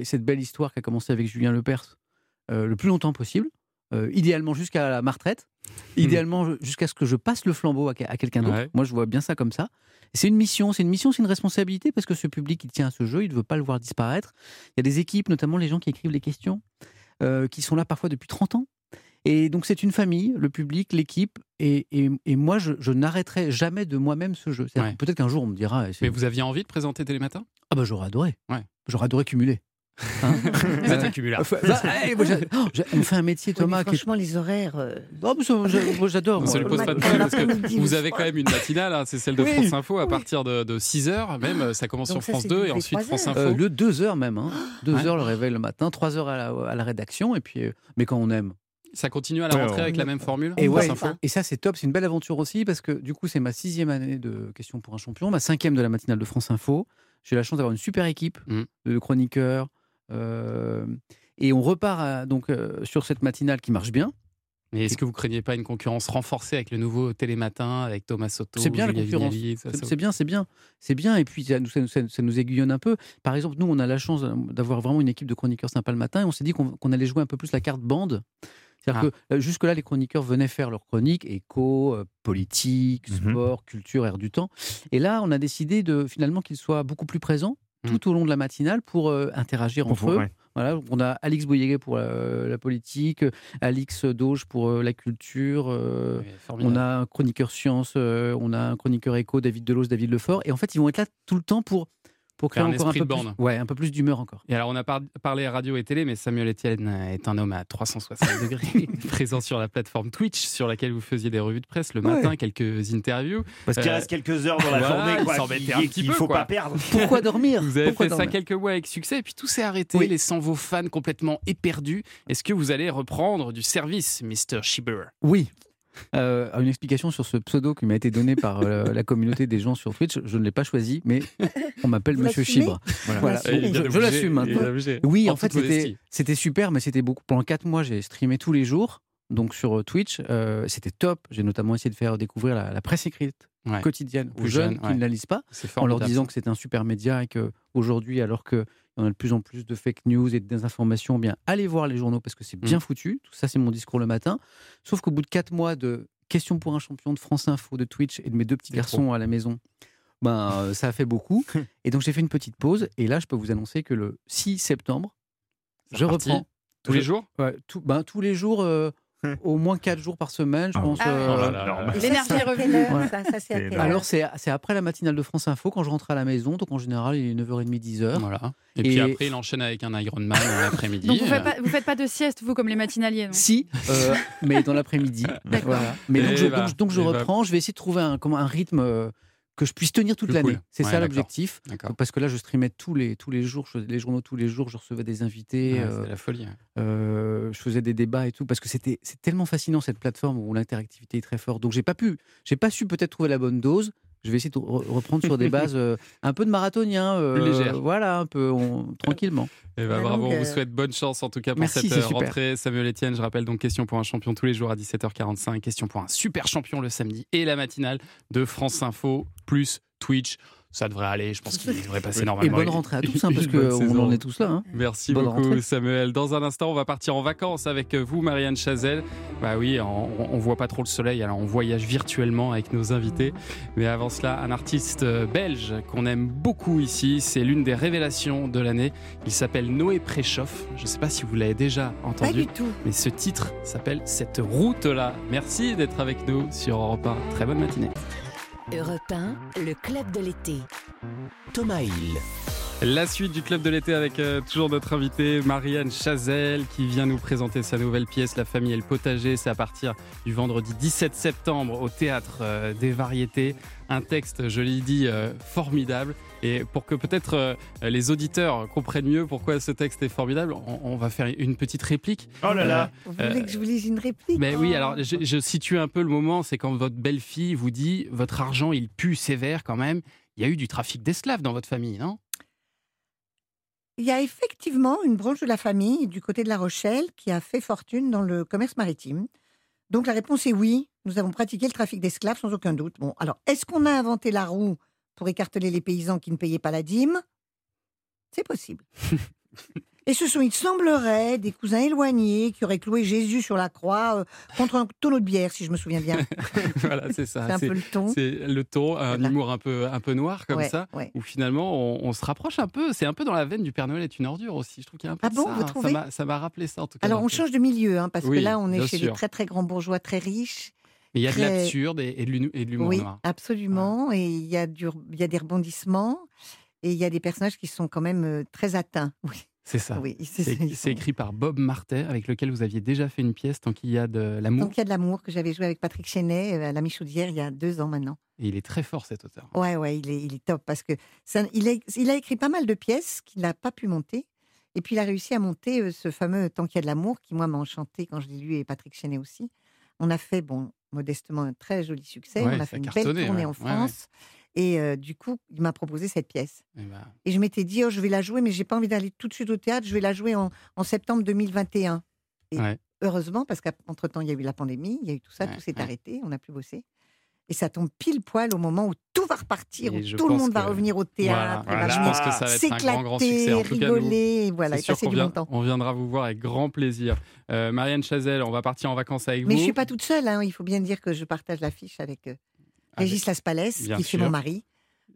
et cette belle histoire qui a commencé avec Julien Lepers le plus longtemps possible. Euh, idéalement jusqu'à ma retraite, idéalement je- jusqu'à ce que je passe le flambeau à, que- à quelqu'un d'autre.
Ouais.
Moi, je vois bien ça comme ça. C'est une mission, c'est une mission, c'est une responsabilité parce que ce public, il tient à ce jeu, il ne veut pas le voir disparaître. Il y a des équipes, notamment les gens qui écrivent les questions, euh, qui sont là parfois depuis 30 ans. Et donc, c'est une famille, le public, l'équipe. Et, et- et moi, je, je n'arrêterai jamais de moi-même ce jeu.
Ouais.
Peut-être qu'un jour, on me dira. c'est-
Mais vous aviez envie de présenter Télématin?
Ah, bah, j'aurais adoré.
Ouais.
J'aurais adoré cumuler. Hein
Vous êtes un cumulard.
Bah, hey, moi, oh, on fait un métier, Thomas. qui est-
franchement, les horaires. euh,
Non, mais ça, j'a- moi, j'adore.
Pose pas de problème parce que vous avez quand même une matinale, hein, c'est celle de
Oui.
France Info à partir de, 6h, même euh, ça commence
Donc
sur
ça,
France
c'est
2
toutes
et ensuite
trois
France
heures.
Info.
Euh, le 2 heures même. Hein. 2
Ouais.
heures le réveil le matin, 3 heures à la, à la rédaction. Et puis, euh, mais quand on aime.
Ça continue à la
Ouais,
rentrée
ouais.
avec la même formule
Et,
France
ouais,
Info
et ça, c'est top. C'est une belle aventure aussi parce que du coup, c'est ma sixième année de Question pour un champion, ma cinquième de la matinale de France Info. J'ai la chance d'avoir une super équipe
Mm.
de chroniqueurs. Euh, et on repart à- donc euh, sur cette matinale qui marche bien.
Mais est-ce que vous craignez pas une concurrence renforcée avec le nouveau Télématin, avec Thomas Soto
C'est bien la concurrence. C'est
ça-
bien, c'est bien, c'est bien. Et puis ça nous, ça nous- ça nous aiguillonne un peu. Par exemple, nous, on a la chance d'avoir vraiment une équipe de chroniqueurs sympa le matin, et on s'est dit qu'on allait jouer un peu plus la carte bande. C'est-à-dire
Ah.
que euh, jusque-là, les chroniqueurs venaient faire leurs chroniques, éco, euh, politique,
Mhm.
sport, culture, air du temps. Et là, on a décidé de finalement qu'ils soient beaucoup plus présents tout au long de la matinale pour euh, interagir entre eux.
ouais.
Voilà, on a Alix Bouyguet pour euh, la politique, Alix Dauge pour euh, la culture, euh,
Oui,
on a un chroniqueur science, on a un chroniqueur éco, David Delos, David Lefort. Et en fait, ils vont être là tout le temps pour, pour créer
un
encore un
esprit
peu,
de
plus,
bande.
ouais, un peu plus d'humeur encore.
Et alors, on a par- parlé radio et télé, mais Samuel Etienne est un homme à 360 degrés, présent sur la plateforme Twitch, sur laquelle vous faisiez des revues de presse le matin, quelques interviews.
Parce qu'il
Euh,
reste quelques heures dans la
voilà,
journée,
il
quoi,
un petit peu,
faut
quoi.
pas perdre.
Pourquoi dormir
Vous avez
Pourquoi
fait ça quelques mois avec succès, et puis tout s'est arrêté,
Oui.
laissant vos fans complètement éperdus. Est-ce que vous allez reprendre du service, Mr. Schieber?
Oui. Euh, une explication sur ce pseudo qui m'a été donné par euh, la communauté des gens sur Twitch. Je ne l'ai pas choisi, mais on m'appelle Monsieur Chibre.
Voilà.
Voilà. Je, l'assume maintenant. Oui, en,
En
fait, c'était super, mais c'était beaucoup. Pendant 4 mois, j'ai streamé tous les jours. Donc sur euh, Twitch, euh, c'était top. J'ai notamment essayé de faire découvrir la, la presse écrite
Ouais.
quotidienne aux jeunes, qui
ouais.
ne la lisent pas, en leur disant que c'est un super média et que aujourd'hui, alors qu'il en a de plus en plus de fake news et de désinformation, eh bien allez voir les journaux parce que c'est bien
Mm.
foutu. Tout ça, c'est mon discours le matin. Sauf qu'au bout de 4 mois de Question pour un champion de France Info, de Twitch et de mes deux petits garçons à la maison, ben, euh, ça a fait beaucoup. et donc j'ai fait une petite pause. Et là, je peux vous annoncer que le 6 septembre, je reprends.
Tous les jours?
Ouais, tout- ben, Tous les jours, euh, au moins 4 jours par semaine, je pense. Euh,
L'énergie est revenue.
Ouais.
ça, ça, c'est
Alors, c'est c'est après la matinale de France Info quand je rentre à la maison. Donc, en général, il est 9h30, 10h.
Voilà. Et, puis
Et-
après, il enchaîne avec un Ironman l'après-midi.
Donc vous faites, pas, vous faites pas de sieste, vous, comme les matinaliers non
Si, euh, mais dans l'après-midi.
D'accord.
Voilà. Mais
Et
donc, je,
bah,
donc, donc je
bah.
reprends. Je vais essayer de trouver un, comment, un rythme euh, que je puisse tenir toute l'année.
cool.
C'est
Ouais,
ça l'objectif. Parce que là, je streamais tous les, tous les jours, je faisais les journaux tous les jours, je recevais des invités, euh,
la folie. hein.
euh, je faisais des débats et tout, parce que c'était c'est tellement fascinant cette plateforme où l'interactivité est très forte. Donc j'ai pas pu, j'ai pas su peut-être trouver la bonne dose. Je vais essayer de re- reprendre sur des bases euh, un peu de marathonien, euh,
Plus légères.
Voilà, un peu on- tranquillement.
Eh ben, bravo,
donc,
on vous souhaite bonne chance en tout cas pour
Merci,
cette
c'est
euh,
super.
rentrée. Samuel Etienne, je rappelle donc question pour un champion tous les jours à 17h45, question pour un super champion le samedi et la matinale de France Info plus Twitch. Ça devrait aller, je pense qu'il devrait passer
Et
normalement.
bonne rentrée à tous, hein, parce qu'on en est tous là. hein.
Merci
Bonne
beaucoup
rentrée.
Samuel. Dans un instant, on va partir en vacances avec vous, Marianne Chazelle. Bah oui, on, on voit pas trop le soleil, alors on voyage virtuellement avec nos invités. Mais avant cela, un artiste euh, belge qu'on aime beaucoup ici, c'est l'une des révélations de l'année. Il s'appelle Noé Préchoff. Je ne sais pas si vous l'avez déjà
Pas
entendu,
du tout.
mais ce titre s'appelle Cette route-là. Merci d'être avec nous sur Europe 1. Très bonne matinée.
Europe 1, le club de l'été.
Thomas Hill.
La suite du club de l'été avec euh, toujours notre invitée Marianne Chazelle qui vient nous présenter sa nouvelle pièce La famille et le potager. C'est à partir du vendredi 17 septembre au théâtre euh, des variétés. Un texte, je l'ai dit, euh, formidable. Et pour que peut-être euh, les auditeurs comprennent mieux pourquoi ce texte est formidable, on, on va faire une petite réplique.
Oh là là.
Vous voulez que je vous lise une réplique?
Mais oui, alors je, je situe un peu le moment, c'est quand votre belle-fille vous dit votre argent il pue sévère quand même. Il y a eu du trafic d'esclaves dans votre famille, non?
Il y a effectivement une branche de la famille du côté de La Rochelle qui a fait fortune dans le commerce maritime. Donc la réponse est oui, nous avons pratiqué le trafic d'esclaves sans aucun doute. Bon, alors est-ce qu'on a inventé la roue pour écarteler les paysans qui ne payaient pas la dîme? C'est possible. Et ce sont, il semblerait, des cousins éloignés qui auraient cloué Jésus sur la croix euh, contre un tonneau de bière, si je me souviens bien.
voilà, c'est ça.
C'est un peu le ton.
C'est le ton, un
Voilà.
humour un peu, un peu noir comme
Ouais,
ça,
ouais.
où finalement on, on se rapproche un peu. C'est un peu dans la veine du Père Noël est une ordure aussi. Je trouve qu'il y a un peu
Ah
de
bon,
ça.
vous trouvez
Ça m'a- rappelé ça en tout cas.
Alors on change de milieu, hein, parce
Oui,
que là on est chez
sûr.
des très très grands bourgeois très riches.
Mais il y a de l'absurde et, et de l'humour
Oui,
noir.
absolument. Et il y, a du- il y a des rebondissements et il y a des personnages qui sont quand même euh, très atteints. Oui.
C'est ça.
Oui, c'est
écrit par Bob Martet, avec lequel vous aviez déjà fait une pièce, tant qu'il y a de l'amour.
Donc il y a de l'amour que j'avais joué avec Patrick Chenet euh, à la Michaudière il y a deux ans maintenant.
Et il est très fort cet auteur.
Ouais, ouais, il est, il est top parce que ça- il, a, il a écrit pas mal de pièces qu'il n'a pas pu monter. Et puis il a réussi à monter euh, ce fameux Tant qu'il y a de l'amour qui, moi, m'a enchanté quand je l'ai lu et Patrick Chenet aussi. On a fait, bon, modestement, un très joli succès.
Ouais,
On a fait une belle tournée
ouais.
en
Ouais,
France. Et euh, du coup, il m'a proposé cette pièce.
Et bah,
Et je m'étais dit, oh, je vais la jouer, mais j'ai pas envie d'aller tout de suite au théâtre. Je vais la jouer en, en septembre 2021. Et
Ouais.
heureusement, parce qu'entre-temps, il y a eu la pandémie, il y a eu tout ça,
Ouais,
tout s'est
ouais.
arrêté, on n'a plus bossé. Et ça tombe pile poil au moment où tout va repartir,
Et
où tout le monde va revenir au théâtre,
Voilà,
et
je pense que ça va être un grand, grand succès.
s'éclater,
En tout cas, nous,
rigoler, voilà, et passer du bon temps.
on viendra vous voir avec grand plaisir. Euh, Marianne Chazelle, on va partir en vacances avec
Mais
vous.
je suis pas toute seule, hein, il faut bien dire que je partage l'affiche avec Régis Laspalès, qui fait mon mari.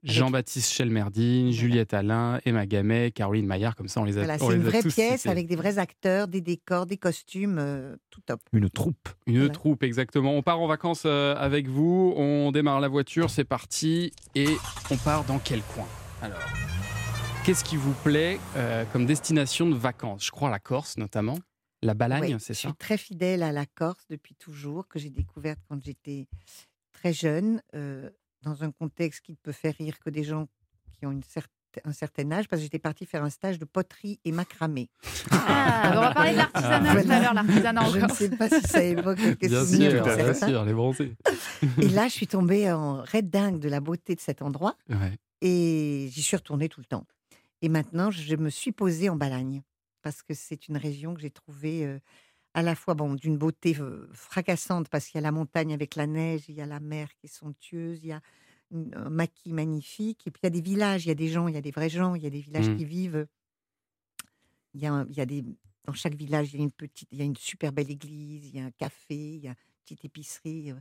Jean-Baptiste Chelmerdine, Juliette Alain, Emma Gamet, Caroline Maillard, comme ça on les a
Voilà,
on
c'est une vraie pièce
cités.
avec des vrais acteurs, des décors, des costumes, euh, tout top.
Une troupe.
Une troupe, exactement. On part en vacances euh, avec vous, on démarre la voiture, c'est parti, et on part dans quel coin? Alors, qu'est-ce qui vous plaît euh, comme destination de vacances? Je crois la Corse notamment, la Balagne, c'est
je
ça?
suis très fidèle à la Corse depuis toujours, que j'ai découverte quand j'étais très jeune, euh, dans un contexte qui ne peut faire rire que des gens qui ont une cer- un certain âge, parce que j'étais partie faire un stage de poterie et macramé.
Ah, on va parler de l'artisanat tout à l'heure, l'artisanat
Je ne sais pas si ça évoque quelques
Bien
souvenirs
sûr, bien sûr, les bronzés.
Et là, je suis tombée en red dingue de la beauté de cet endroit.
Ouais.
Et j'y suis retournée tout le temps. Et maintenant, je me suis posée en Balagne. Parce que c'est une région que j'ai trouvée euh, à la fois bon, d'une beauté euh, fracassante, parce qu'il y a la montagne avec la neige, il y a la mer qui est somptueuse, il y a un maquis magnifique. Et puis il y a des villages, il y a des gens, il y a des vrais gens, il y a des villages
Mm.
qui vivent. Il y a, il y a des, dans chaque village, il y a une petite, il y a une super belle église, il y a un café, il y a une petite épicerie. euh.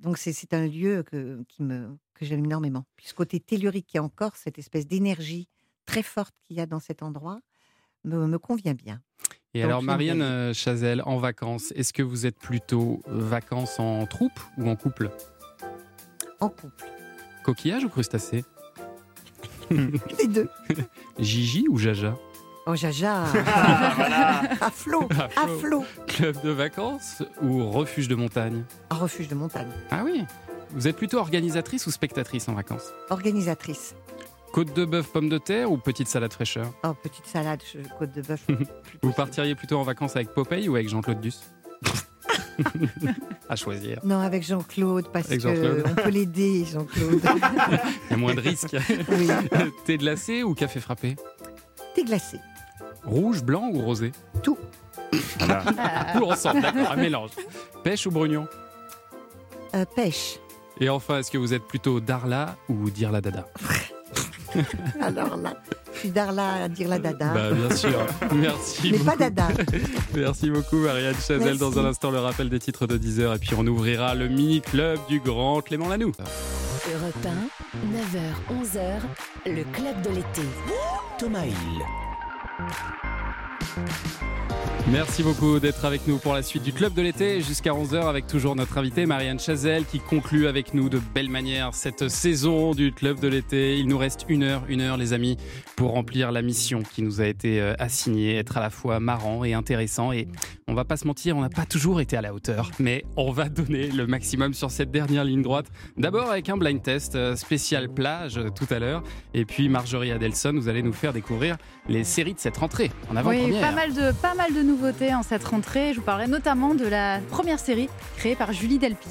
Donc c'est c'est un lieu que, qui me, que j'aime énormément. Puis ce côté tellurique qui est encore, cette espèce d'énergie très forte qu'il y a dans cet endroit, me, me convient bien.
Et alors, Marianne euh, Chazelle, en vacances, est-ce que vous êtes plutôt vacances en troupe ou en couple?
En couple.
Coquillage ou crustacé
Les deux.
Gigi ou Jaja?
Oh, Jaja
Voilà.
À flot
À
À
flot.
flot
Club de vacances ou refuge de montagne?
Un refuge de montagne.
Ah oui Vous êtes plutôt organisatrice ou spectatrice en vacances?
Organisatrice.
Côte de bœuf, pommes de terre ou petite salade fraîcheur?
Oh, petite salade, je- côte de bœuf.
Vous partiriez plutôt en vacances avec Popeye ou avec Jean-Claude Duss? À choisir.
Non, avec Jean-Claude, parce
Avec Jean-Claude.
qu'on peut l'aider, Jean-Claude.
Il y a moins de risques.
Oui.
Thé glacé ou café frappé?
Thé glacé.
Rouge, blanc ou rosé?
Tout.
Tout ensemble, d'accord, un mélange. Pêche ou brugnon
Euh, pêche.
Et enfin, est-ce que vous êtes plutôt Darla ou dire la dada?
Alors là, je suis Darla à dire la dada.
Bah bien sûr. Merci.
Mais pas dada.
Merci beaucoup Marianne Chazelle.
Merci.
Dans un instant, le rappel des titres de 10h et puis on ouvrira le mini-club du grand Clément Lanoux.
Europe 1, 9h, 11h, le club de l'été.
Thomas Hill.
Merci beaucoup d'être avec nous pour la suite du Club de l'été jusqu'à 11h avec toujours notre invitée Marianne Chazelle qui conclut avec nous de belle manière cette saison du Club de l'été. Il nous reste une heure, une heure les amis pour remplir la mission qui nous a été euh, assignée, être à la fois marrant et intéressant et on va pas se mentir, on n'a pas toujours été à la hauteur mais on va donner le maximum sur cette dernière ligne droite. D'abord avec un blind test euh, spécial plage euh, tout à l'heure et puis Marjorie Adelson, vous allez nous faire découvrir les séries de cette rentrée en
Oui,
avant-première.
pas mal, de, pas mal de nouveautés en cette rentrée. Je vous parlerai notamment de la première série créée par Julie Delpy.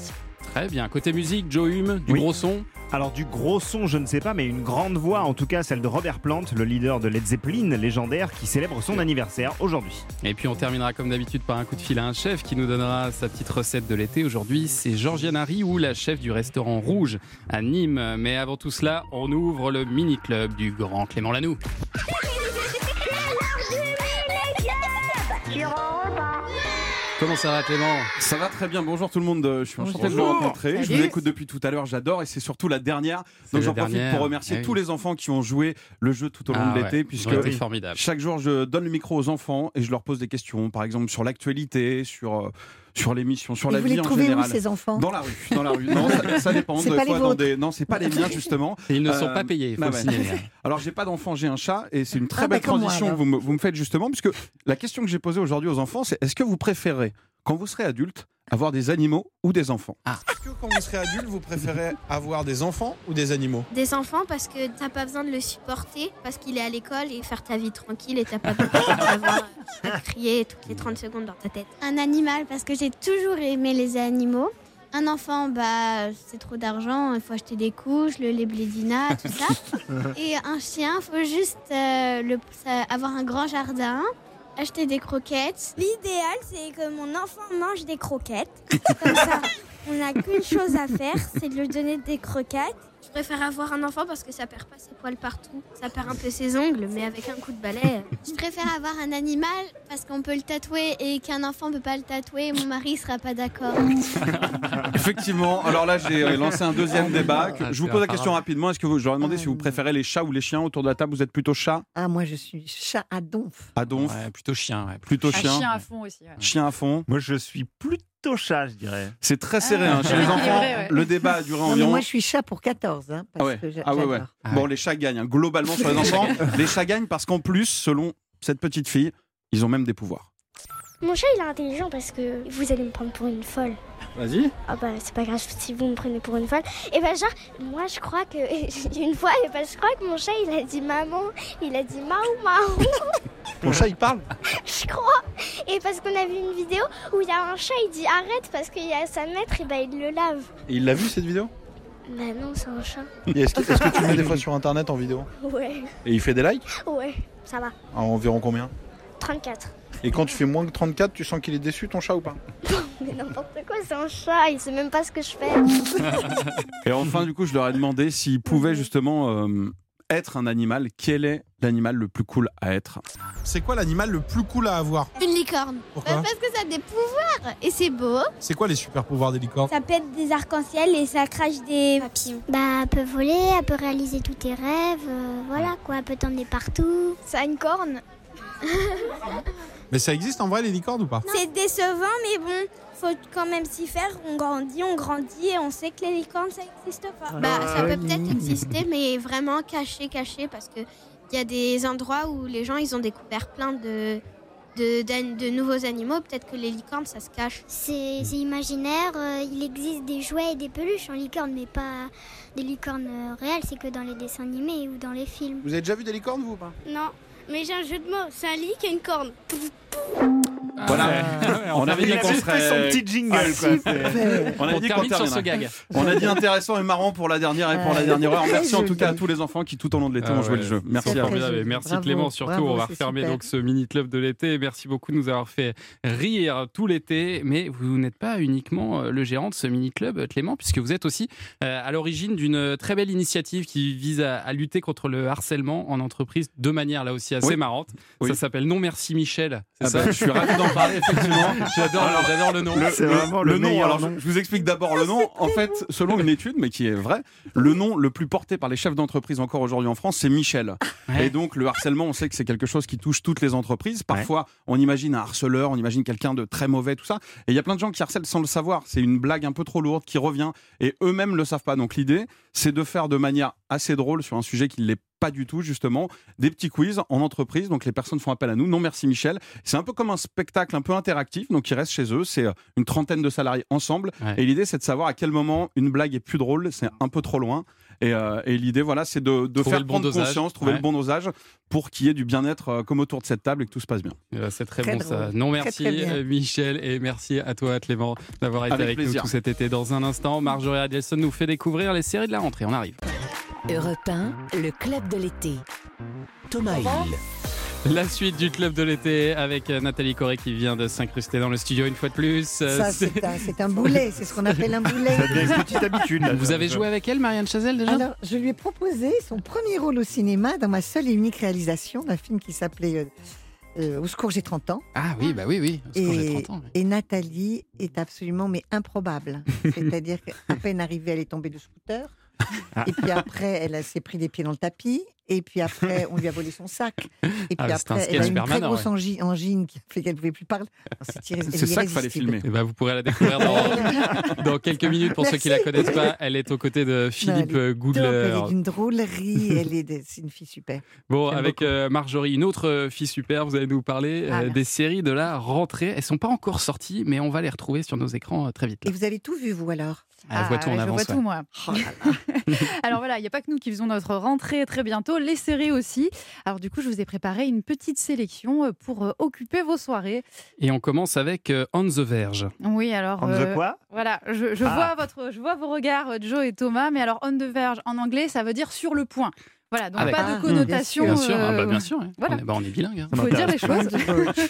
Très bien. Côté musique, Joe Hume, du
Oui.
gros son.
Alors du gros son, je ne sais pas, mais une grande voix, en tout cas celle de Robert Plant, le leader de Led Zeppelin, légendaire, qui célèbre son anniversaire aujourd'hui.
Et puis on terminera comme d'habitude par un coup de fil à un chef qui nous donnera sa petite recette de l'été. Aujourd'hui, c'est Georgiana Rioux, la chef du restaurant Rouge à Nîmes. Mais avant tout cela, on ouvre le mini-club du grand Clément Lanoux. Comment ça va Clément?
Ça va très bien, bonjour tout le monde, je suis enchanté de vous
Bonjour.
rencontrer. Je vous écoute depuis tout à l'heure, j'adore et c'est surtout la dernière. Donc
la
j'en profite
dernière.
pour remercier
Eh oui.
tous les enfants qui ont joué le jeu tout au long
Ah
de l'été, puisque chaque jour je donne le micro aux enfants et je leur pose des questions, par exemple sur l'actualité, sur, euh, sur l'émission, sur
Et
la
vous
vie
les
en
trouvez où,
général.
ces enfants
Dans la rue, dans la rue. Non, ça, ça dépend.
C'est
Des
pas les
fois, dans des... Non, c'est pas les miens justement.
Et ils ne sont pas payés, faut
bah ouais. Alors j'ai pas d'enfant, j'ai un chat et c'est une très
Ah,
belle
bah, moi,
transition que vous me, vous me faites justement, puisque la question que j'ai posée aujourd'hui aux enfants, c'est est-ce que vous préférez, quand vous serez adulte, avoir des animaux ou des enfants
Est-ce que quand vous serez adulte, vous préférez avoir des enfants ou des animaux?
Des enfants parce que t'as pas besoin de le supporter parce qu'il est à l'école et faire ta vie tranquille et t'as pas besoin d'avoir à crier toutes les 30 secondes dans ta tête.
Un animal parce que j'ai toujours aimé les animaux. Un enfant, bah, c'est trop d'argent, il faut acheter des couches, le lait blédina, tout ça. Et un chien, il faut juste euh, le- ça- avoir un grand jardin, acheter des croquettes.
L'idéal, c'est que mon enfant mange des croquettes. Comme ça, on n'a qu'une chose à faire, c'est de lui donner des croquettes.
Je préfère avoir un enfant parce que ça perd pas ses poils partout. Ça perd un peu ses ongles, mais avec un coup de balai.
Je préfère avoir un animal parce qu'on peut le tatouer et qu'un enfant peut pas le tatouer. Mon mari sera pas d'accord.
Effectivement. Alors là, j'ai euh, lancé un deuxième débat.
Ah,
je vous pose la question rapidement. Est-ce que vous, je leur ai demandé si vous préférez les chats ou les chiens autour de la table? Vous êtes plutôt chat,
Ah, moi, je suis chat à donf.
à donf,
Ouais, plutôt chien. ouais.
plutôt chien,
chien à fond aussi. ouais.
chien à fond.
Moi, je suis plutôt chat, je dirais.
C'est très serré hein, chez
Ah,
les enfants.
vrai, ouais.
Le débat a duré
Non, mais
environ.
moi, je suis chat pour 14. Hein,
Ah ouais.
que
Ah ouais, ouais.
Ah
Bon, les chats gagnent. hein. Globalement, sur les enfants, les chats gagnent parce qu'en plus, selon cette petite fille, ils ont même des pouvoirs.
Mon chat, il est intelligent parce que vous allez me prendre pour une folle.
Vas-y.
Ah bah c'est pas grave si vous me prenez pour une folle. Et bah genre, moi je crois que une fois, et bah, je crois que mon chat il a dit maman, il a dit maou maou,
Mon chat, il parle?
Je crois. Et parce qu'on a vu une vidéo où il y a un chat, il dit arrête parce qu'il y a sa maître et bah il le lave.
Et il l'a vu cette vidéo?
Bah non, c'est un chat.
Et Est-ce que, est-ce que tu le mets des fois sur internet en vidéo
Ouais,
Et il fait des likes
ouais, ça va.
À environ combien
34.
Et quand tu fais moins que 34, tu sens qu'il est déçu ton chat ou pas
Mais n'importe quoi, c'est un chat, il sait même pas ce que je fais.
Et enfin, du coup, je leur ai demandé s'ils pouvaient justement euh, être un animal, quel est l'animal le plus cool à être?
C'est quoi l'animal le plus cool à avoir?
Une licorne.
Pourquoi?
Bah, Parce que ça a des pouvoirs et c'est beau.
C'est quoi les super pouvoirs des licornes?
Ça pète des arcs-en-ciel et ça crache des papillons.
Bah, elle peut voler, elle peut réaliser tous tes rêves, euh, voilà quoi, elle peut t'emmener partout.
Ça a une corne.
Mais ça existe en vrai les licornes ou pas?
C'est décevant, mais bon, faut quand même s'y faire. On grandit, on grandit et on sait que les licornes, ça n'existe pas.
Bah, ça peut
peut-être exister, mais vraiment caché, caché, parce que il y a des endroits où les gens, ils ont découvert plein de, de, de nouveaux animaux. Peut-être que les licornes, ça se cache.
C'est c'est imaginaire, euh, il existe des jouets et des peluches en licorne, mais pas des licornes euh, réelles, c'est que dans les dessins animés ou dans les films.
Vous avez déjà vu des licornes vous ou pas?
Non, mais j'ai un jeu de mots. C'est un lit qui a une corne.
Voilà. on avait dit qu'on serait.
son petit jingle,
Ah,
quoi.
On a
On
dit qu'on
termine sur ce gag.
On a dit intéressant et marrant pour la dernière et pour la
Euh,
dernière heure. Merci en tout cas à tous les enfants qui tout au long de l'été
Ah
ont joué
ouais,
le jeu. Merci à vous.
merci
Bravo,
Clément surtout.
bravo,
on va refermer donc ce mini club de l'été. Merci beaucoup de nous avoir fait rire tout l'été. Mais vous n'êtes pas uniquement euh, le gérant de ce mini club, Clément, puisque vous êtes aussi euh, à l'origine d'une très belle initiative qui vise à, à lutter contre le harcèlement en entreprise de manière là aussi assez
Oui.
marrante.
Oui.
Ça s'appelle Non Merci Michel. C'est
Ah
ça
bah, je suis ravi d'en parler effectivement.
J'adore,
Alors,
j'adore le nom.
Le,
C'est
le-
vraiment le
le nom,
meilleur
alors
nom.
je, je vous explique d'abord le nom. En fait, selon une étude, mais qui est vraie, le nom le plus porté par les chefs d'entreprise encore aujourd'hui en France, c'est Michel.
Ouais.
Et donc le harcèlement, on sait que c'est quelque chose qui touche toutes les entreprises. Parfois, on imagine un harceleur, on imagine quelqu'un de très mauvais, tout ça. Et il y a plein de gens qui harcèlent sans le savoir. C'est une blague un peu trop lourde qui revient et eux-mêmes le savent pas. Donc l'idée, c'est de faire de manière assez drôle sur un sujet qui ne l'est pas du tout justement des petits quiz en entreprise donc les personnes font appel à nous non merci Michel c'est un peu comme un spectacle un peu interactif donc ils restent chez eux c'est euh, une trentaine de salariés ensemble
Ouais.
et l'idée c'est de savoir à quel moment une blague est plus drôle c'est un peu trop loin et, euh, et l'idée voilà c'est de, de
Trouver
faire
le bon
prendre
dosage.
conscience trouver
Ouais.
le bon dosage pour qu'il y ait du bien-être euh, comme autour de cette table et que tout se passe bien
Euh, C'est très,
Très
bon ça. Non, merci
très
Michel et merci à toi Clément d'avoir été
Avec
avec, nous tout cet été. Dans un instant, Marjorie Adelson nous fait découvrir les séries de la rentrée. On arrive.
Europe 1, le club de l'été.
Thomas Hill.
La suite du club de l'été avec euh, Nathalie Corée qui vient de s'incruster dans le studio une fois de plus. Euh,
Ça,
c'est-
un, c'est un boulet, c'est ce qu'on appelle un boulet.
Ça devient une petite habitude. là.
Vous avez joué avec elle, Marianne Chazelle, déjà?
Alors, je lui ai proposé son premier rôle au cinéma dans ma seule et unique réalisation d'un film qui s'appelait euh, euh, Au secours, j'ai 30 ans.
Ah oui, bah oui, oui. Parce que j'ai
Et,
30 ans. oui.
et Nathalie est absolument mais improbable. C'est-à-dire qu'à peine arrivée, elle est tombée de scooter. Et puis après, elle s'est pris les pieds dans le tapis. Et puis après, on lui a volé son sac. Et puis
Ah, c'est un
après, elle a une très grosse
ouais.
angi- angine qui fait qu'elle ne pouvait plus parler. C'est
ça qu'il fallait filmer
Eh ben, vous pourrez la découvrir dans, dans quelques minutes. Pour ceux qui la
Merci.
connaissent pas, elle est aux côtés de Philippe
elle
Goudler.
top, Elle est d'une drôlerie. Elle est, de- c'est une fille super.
Bon, avec euh, Marjorie, une autre euh, fille super, vous allez nous parler euh,
Ah,
des séries de la rentrée. Elles sont pas encore sorties, mais on va les retrouver sur nos écrans euh, très vite. là.
Et vous avez tout vu, vous alors?
Ah, voit tout en
je
avance.
vois
ouais.
tout, moi. Alors voilà, il n'y a pas que nous qui faisons notre rentrée très bientôt, les séries aussi. Alors du coup, je vous ai préparé une petite sélection euh, pour euh, occuper vos soirées.
Et on commence avec euh, On the Verge.
Oui, alors.
On
euh,
the quoi?
Voilà, je, je
Ah.
vois votre, je vois vos regards, euh, Joe et Thomas, mais alors on the verge en anglais, ça veut dire sur le point. Voilà, donc
Ah,
pas de
Ah,
connotation.
Bien sûr, ah,
euh,
bah, bien sûr. ouais.
voilà.
On, est, bah, on est bilingue. hein.
Il faut dire les choses.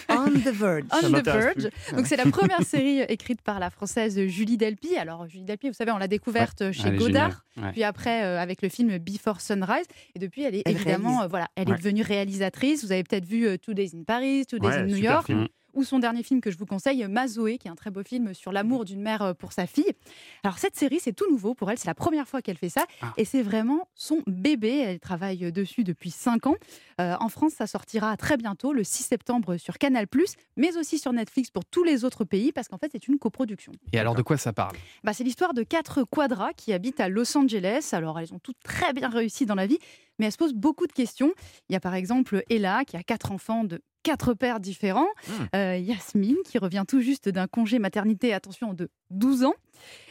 On the verge. On the verge.
Donc c'est la première série écrite par la française Julie Delpy. Alors Julie Delpy, vous savez, on l'a découverte chez
Elle est
Godard.
Ouais.
Puis après, euh, avec le film Before Sunrise. Et depuis, elle est
Elle
évidemment, euh, voilà, elle est devenue réalisatrice. Vous avez peut-être vu euh, Two Days in Paris, Two Days
Ouais,
in New York.
film.
Ou son dernier film que je vous conseille, Mazoé, qui est un très beau film sur l'amour d'une mère euh, pour sa fille. Alors cette série, c'est tout nouveau pour elle. C'est la première fois qu'elle fait ça.
Ah.
Et c'est vraiment son bébé. Elle travaille euh, dessus depuis 5 ans. Euh, en France, ça sortira très bientôt, le 6 septembre sur Canal+, mais aussi sur Netflix pour tous les autres pays, parce qu'en fait, c'est une coproduction.
Et alors, de quoi ça parle?
Bah, c'est l'histoire de quatre quadras qui habitent à Los Angeles. Alors, elles ont toutes très bien réussi dans la vie, mais elles se posent beaucoup de questions. Il y a par exemple Ella, qui a quatre enfants de quatre pères différents. Euh, Yasmine, qui revient tout juste d'un congé maternité, attention, de 12 ans.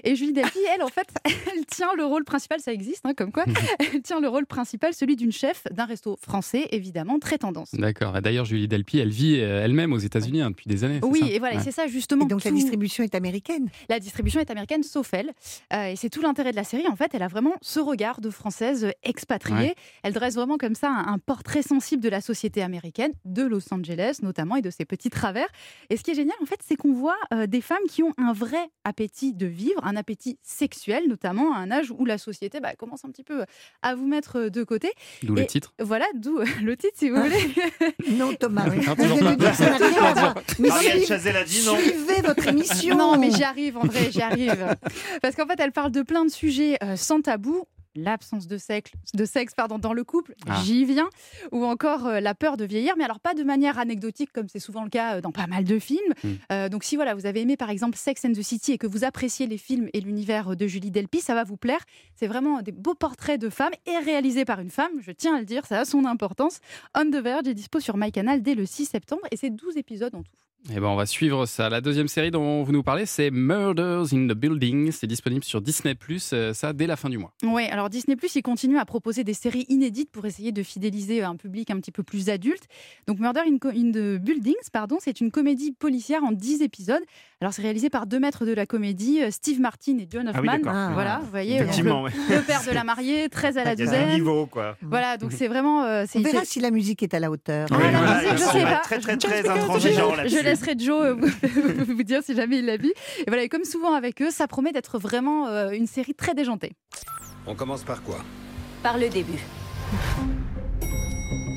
Et Julie Delpy, elle, en fait, elle tient le rôle principal, ça existe, hein, comme quoi, elle tient le rôle principal, celui d'une chef d'un resto français, évidemment, très tendance.
D'accord. Et D'ailleurs, Julie Delpy, elle vit euh, elle-même aux États-Unis hein, depuis des années.
Oui,
ça
et voilà, et
Ouais.
c'est ça justement.
Et donc la distribution est américaine.
La distribution est américaine, sauf elle. Euh, et c'est tout l'intérêt de la série. En fait, elle a vraiment ce regard de française expatriée.
Ouais.
Elle dresse vraiment comme ça un, un portrait sensible de la société américaine, de Los Angeles notamment, et de ses petits travers. Et ce qui est génial, en fait, c'est qu'on voit euh, des femmes qui ont un vrai appétit de vivre, un appétit sexuel notamment, à un âge où la société bah, commence un petit peu à vous mettre de côté.
D'où le titre.
Voilà, d'où le titre si vous voulez.
Non, Thomas. Moi, je
toujours
viens
pas.
de dire que ça n'a rien à voir. Mais
Marianne
suivez-
Chazelle a dit non.
Suivez votre émission.
Non, mais j'y arrive, vrai, j'y arrive. Parce qu'en fait, elle parle de plein de sujets euh, sans tabou. L'absence de sexe, de sexe pardon, dans le couple,
Ah.
j'y viens. Ou encore euh, la peur de vieillir, mais alors pas de manière anecdotique comme c'est souvent le cas euh, dans pas mal de films.
Mm.
Euh, donc si voilà, vous avez aimé par exemple Sex and the City et que vous appréciez les films et l'univers de Julie Delpy, ça va vous plaire. C'est vraiment des beaux portraits de femmes et réalisés par une femme, je tiens à le dire, ça a son importance. On the Verge est dispo sur MyCanal dès le 6 septembre et c'est 12 épisodes en tout.
Eh ben, on va suivre ça. La deuxième série dont vous nous parlez, c'est Murders in the Building. C'est disponible sur Disney+, euh, ça dès la fin du mois.
Oui, alors Disney Plus, il continue à proposer des séries inédites pour essayer de fidéliser un public un petit peu plus adulte. Donc Murder in, the Buildings, pardon, c'est une comédie policière en 10 épisodes. Alors c'est réalisé par deux maîtres de la comédie, euh, Steve Martin et John
Ah oui,
Hoffman.
d'accord. Ah.
voilà, vous voyez,
Effectivement, ouais.
le, le père de la mariée, très à la
Il y a un
douzaine.
niveau, quoi.
Voilà, donc c'est vraiment. euh, c'est-
On verra si la musique est à la hauteur.
Oui,
Ah,
voilà,
je-
ils
je sais pas.
très, très, très là-dessus.
Je laisserai Joe euh, vous, vous dire si jamais il l'a vu. Et voilà, et comme souvent avec eux, ça promet d'être vraiment euh, une série très déjantée.
On commence par quoi?
Par le début.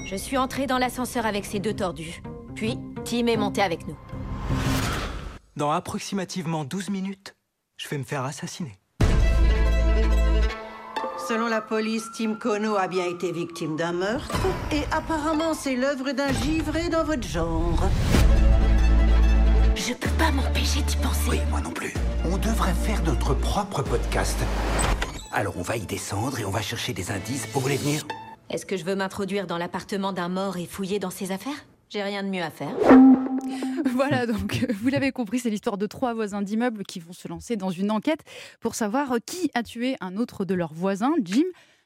Je suis entrée dans l'ascenseur avec ces deux tordus. Puis, Tim est monté avec nous.
Dans approximativement 12 minutes, je vais me faire assassiner.
Selon la police, Tim Kono a bien été victime d'un meurtre et apparemment c'est l'œuvre d'un givré dans votre genre.
Je peux pas m'empêcher d'y penser.
Oui, moi non plus. On devrait faire notre propre podcast. Alors on va y descendre et on va chercher des indices. Vous voulez venir
Est-ce que je veux m'introduire dans l'appartement d'un mort et fouiller dans ses affaires? J'ai rien de mieux à faire.
Voilà, donc vous l'avez compris, c'est l'histoire de trois voisins d'immeubles qui vont se lancer dans une enquête pour savoir qui a tué un autre de leurs voisins, Jim.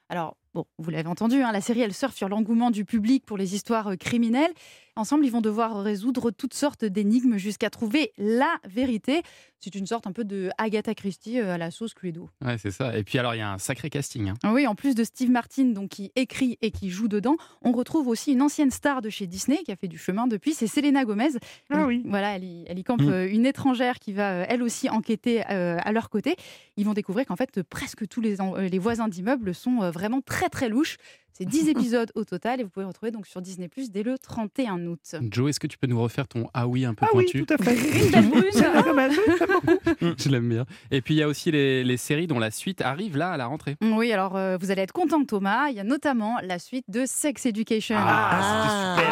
Alors, bon, vous l'avez entendu, hein, la série, elle surfe sur l'engouement du public pour les histoires criminelles. Ensemble, ils vont devoir résoudre toutes sortes d'énigmes jusqu'à trouver la vérité. C'est une sorte un peu de Agatha Christie euh, à la sauce Cluedo.
Ouais, c'est ça. Et puis alors, il y a un sacré casting. hein.
Oui, en plus de Steve Martin, donc qui écrit et qui joue dedans, on retrouve aussi une ancienne star de chez Disney qui a fait du chemin depuis, c'est Selena Gomez.
Ah
Elle- Voilà, elle y, elle y campe
Mm.
euh, une étrangère qui va euh, elle aussi enquêter euh, à leur côté. Ils vont découvrir qu'en fait, presque tous les, les voisins d'immeubles sont vraiment très très louches. C'est 10 épisodes au total et vous pouvez retrouver donc sur Disney Plus dès le 31 août.
Joe, est-ce que tu peux nous refaire ton ah oui un peu
Ah oui,
pointu
tout à fait.
Une belle brune.
Oui.
Je l'aime bien. Et puis il y a aussi les, les séries dont la suite arrive là à la rentrée.
Oui, alors euh, vous allez être content Thomas, il y a notamment la suite de Sex Education.
Ah, c'était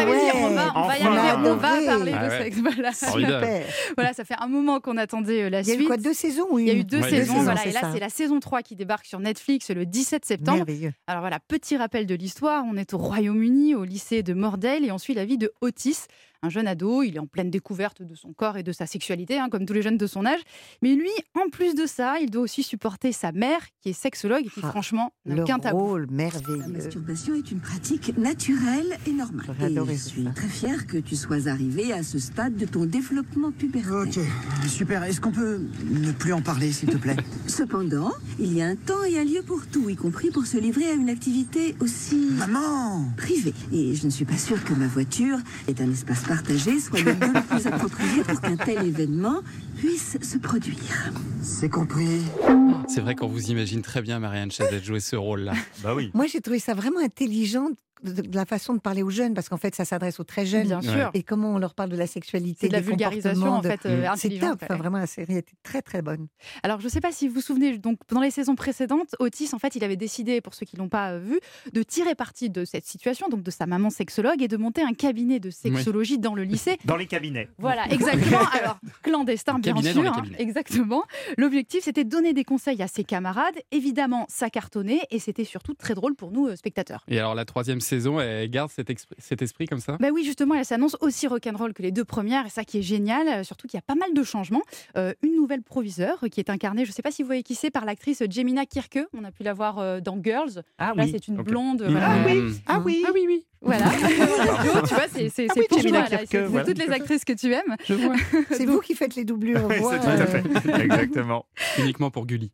super.
Voilà, on va, on va y
Enfin.
arriver, on va parler
Ah
de
ouais.
sexe. Voilà.
Super.
voilà, ça fait un moment qu'on attendait euh, la
Il y a
suite.
eu quoi, deux saisons
Il y a eu deux
Ouais,
saisons,
deux saisons,
voilà, et là c'est la saison 3 qui débarque sur Netflix le 17 septembre.
Merveilleux.
Alors voilà, petit rappel de l'histoire, on est au Royaume-Uni, au lycée de Mordale, et on suit la vie de Otis, un jeune ado, il est en pleine découverte de son corps et de sa sexualité, hein, comme tous les jeunes de son âge. Mais lui, en plus de ça, il doit aussi supporter sa mère, qui est sexologue, et qui
Ah,
franchement n'a
Le
aucun tabou.
rôle
La
merveilleux.
masturbation est une pratique naturelle et normale. Et je
ça.
suis très fière que tu sois arrivé à ce stade de ton développement pubertaire.
Ok, super. Est-ce qu'on peut ne plus en parler, s'il te plaît?
Cependant, il y a un temps et un lieu pour tout, y compris pour se livrer à une activité aussi
Maman
privée. Et je ne suis pas sûre que ma voiture est un espace partagé, soit le lieu le plus approprié pour qu'un tel événement puisse se produire.
C'est compris.
C'est vrai qu'on vous imagine très bien Marianne Chazelle jouer ce rôle-là.
Bah oui.
Moi, j'ai trouvé ça vraiment intelligent de, la façon de parler aux jeunes, parce qu'en fait, ça s'adresse aux très jeunes.
Bien sûr.
Et comment on leur parle de la sexualité,
C'est de la
des
vulgarisation, en fait, euh,
C'est
intelligente,
top. Enfin, vraiment, la série était très, très bonne.
Alors, je ne sais pas si vous vous souvenez, donc dans les saisons précédentes, Otis, en fait, il avait décidé, pour ceux qui l'ont pas euh, vu, de tirer parti de cette situation, donc de sa maman sexologue, et de monter un cabinet de sexologie dans le lycée.
Dans les cabinets.
Voilà, exactement. Alors, clandestin, bien sûr. hein, exactement. L'objectif, c'était de donner des conseils à ses camarades. Évidemment, ça cartonnait et c'était surtout très drôle pour nous, euh, spectateurs.
Et alors la troisième saison, elle garde cet, esprit comme ça?
Bah oui, justement, elle s'annonce aussi rock'n'roll que les deux premières, et ça qui est génial, euh, surtout qu'il y a pas mal de changements. Euh, une nouvelle proviseure qui est incarnée, je ne sais pas si vous voyez qui c'est, par l'actrice Jemina Kirke. On a pu la voir euh, dans Girls.
Ah
Là,
oui.
c'est une blonde.
Mmh.
voilà.
Ah oui.
Ah oui,
Ah oui, oui. Voilà. tu vois, c'est c'est-
Ah oui,
pour toi, C'est-
voilà.
toutes les actrices que tu aimes.
Je vois.
C'est vous qui faites les doublures.
Oui,
voix,
c'est tout à fait. Exactement.
Uniquement pour Gulli.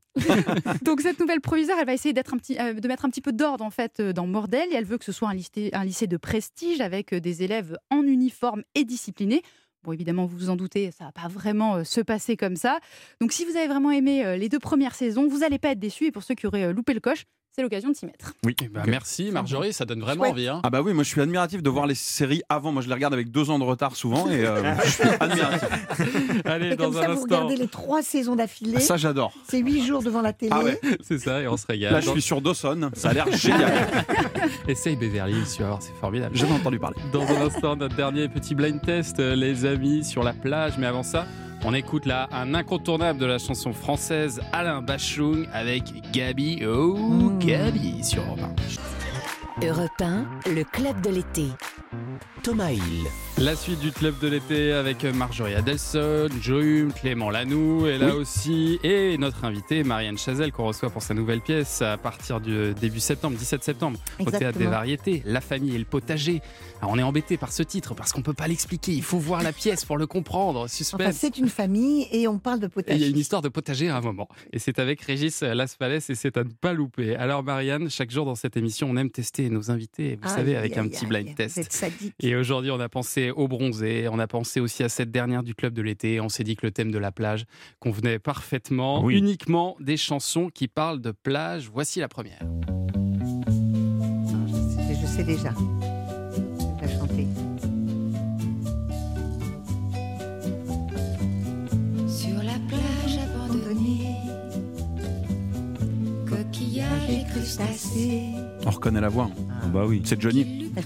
Donc cette nouvelle proviseure, elle va essayer d'être un petit, euh, de mettre un petit peu d'ordre en fait euh, dans Mordel. Et elle veut que ce soit un lycée, un lycée de prestige avec euh, des élèves en uniforme et disciplinés. Bon, évidemment, vous vous en doutez, ça va pas vraiment euh, se passer comme ça. Donc, si vous avez vraiment aimé euh, les deux premières saisons, vous n'allez pas être déçus. Et pour ceux qui auraient euh, loupé le coche, c'est l'occasion de s'y mettre.
Oui.
Bah, merci Marjorie, ça donne vraiment
Chouette.
envie. hein.
Ah bah oui, moi je suis admiratif de voir les séries avant. Moi je les regarde avec deux ans de retard souvent et euh, je suis admiratif.
Allez,
Et comme
dans
ça,
un
vous
instant.
regardez les trois saisons d'affilée.
Ça j'adore.
C'est huit jours devant la télé.
Ah ouais.
C'est ça, et on se régale.
Là je suis sur Dawson, ça a l'air génial.
Essaye Beverly Hills, tu vas voir, c'est formidable.
J'en ai entendu parler.
Dans un instant, notre dernier petit blind test, euh, les amis, sur la plage. Mais avant ça, on écoute là un incontournable de la chanson française Alain Bachung avec Gabi. Oh, Gabi sur Europe 1.
Europe 1, le club de l'été.
Thomas Hill.
La suite du club de l'été avec Marjorie Adelson, Joum, Clément Lanoux et là
Oui.
aussi et notre invitée Marianne Chazelle qu'on reçoit pour sa nouvelle pièce à partir du début septembre, 17 septembre au
Exactement.
théâtre des variétés, La famille et le potager. Alors on est embêté par ce titre parce qu'on peut pas l'expliquer, il faut voir la pièce pour le comprendre. Suspense.
Enfin, c'est une famille et on parle de
Et il y a
potager.
une histoire de potager à un moment. Et c'est avec Régis Laspalais et c'est à ne pas louper. Alors Marianne, chaque jour dans cette émission, on aime tester nos invités, vous savez, avec un petit blind test. Et aujourd'hui, on a pensé au bronzé, on a pensé aussi à cette dernière du club de l'été. On s'est dit que le thème de la plage convenait parfaitement.
Oui.
Uniquement des chansons qui parlent de plage. Voici la première.
Je, je sais déjà. Je vais la chanter.
Sur la plage abandonnée, coquillages et crustacés.
On reconnaît la voix. hein. bah oui. C'est Johnny.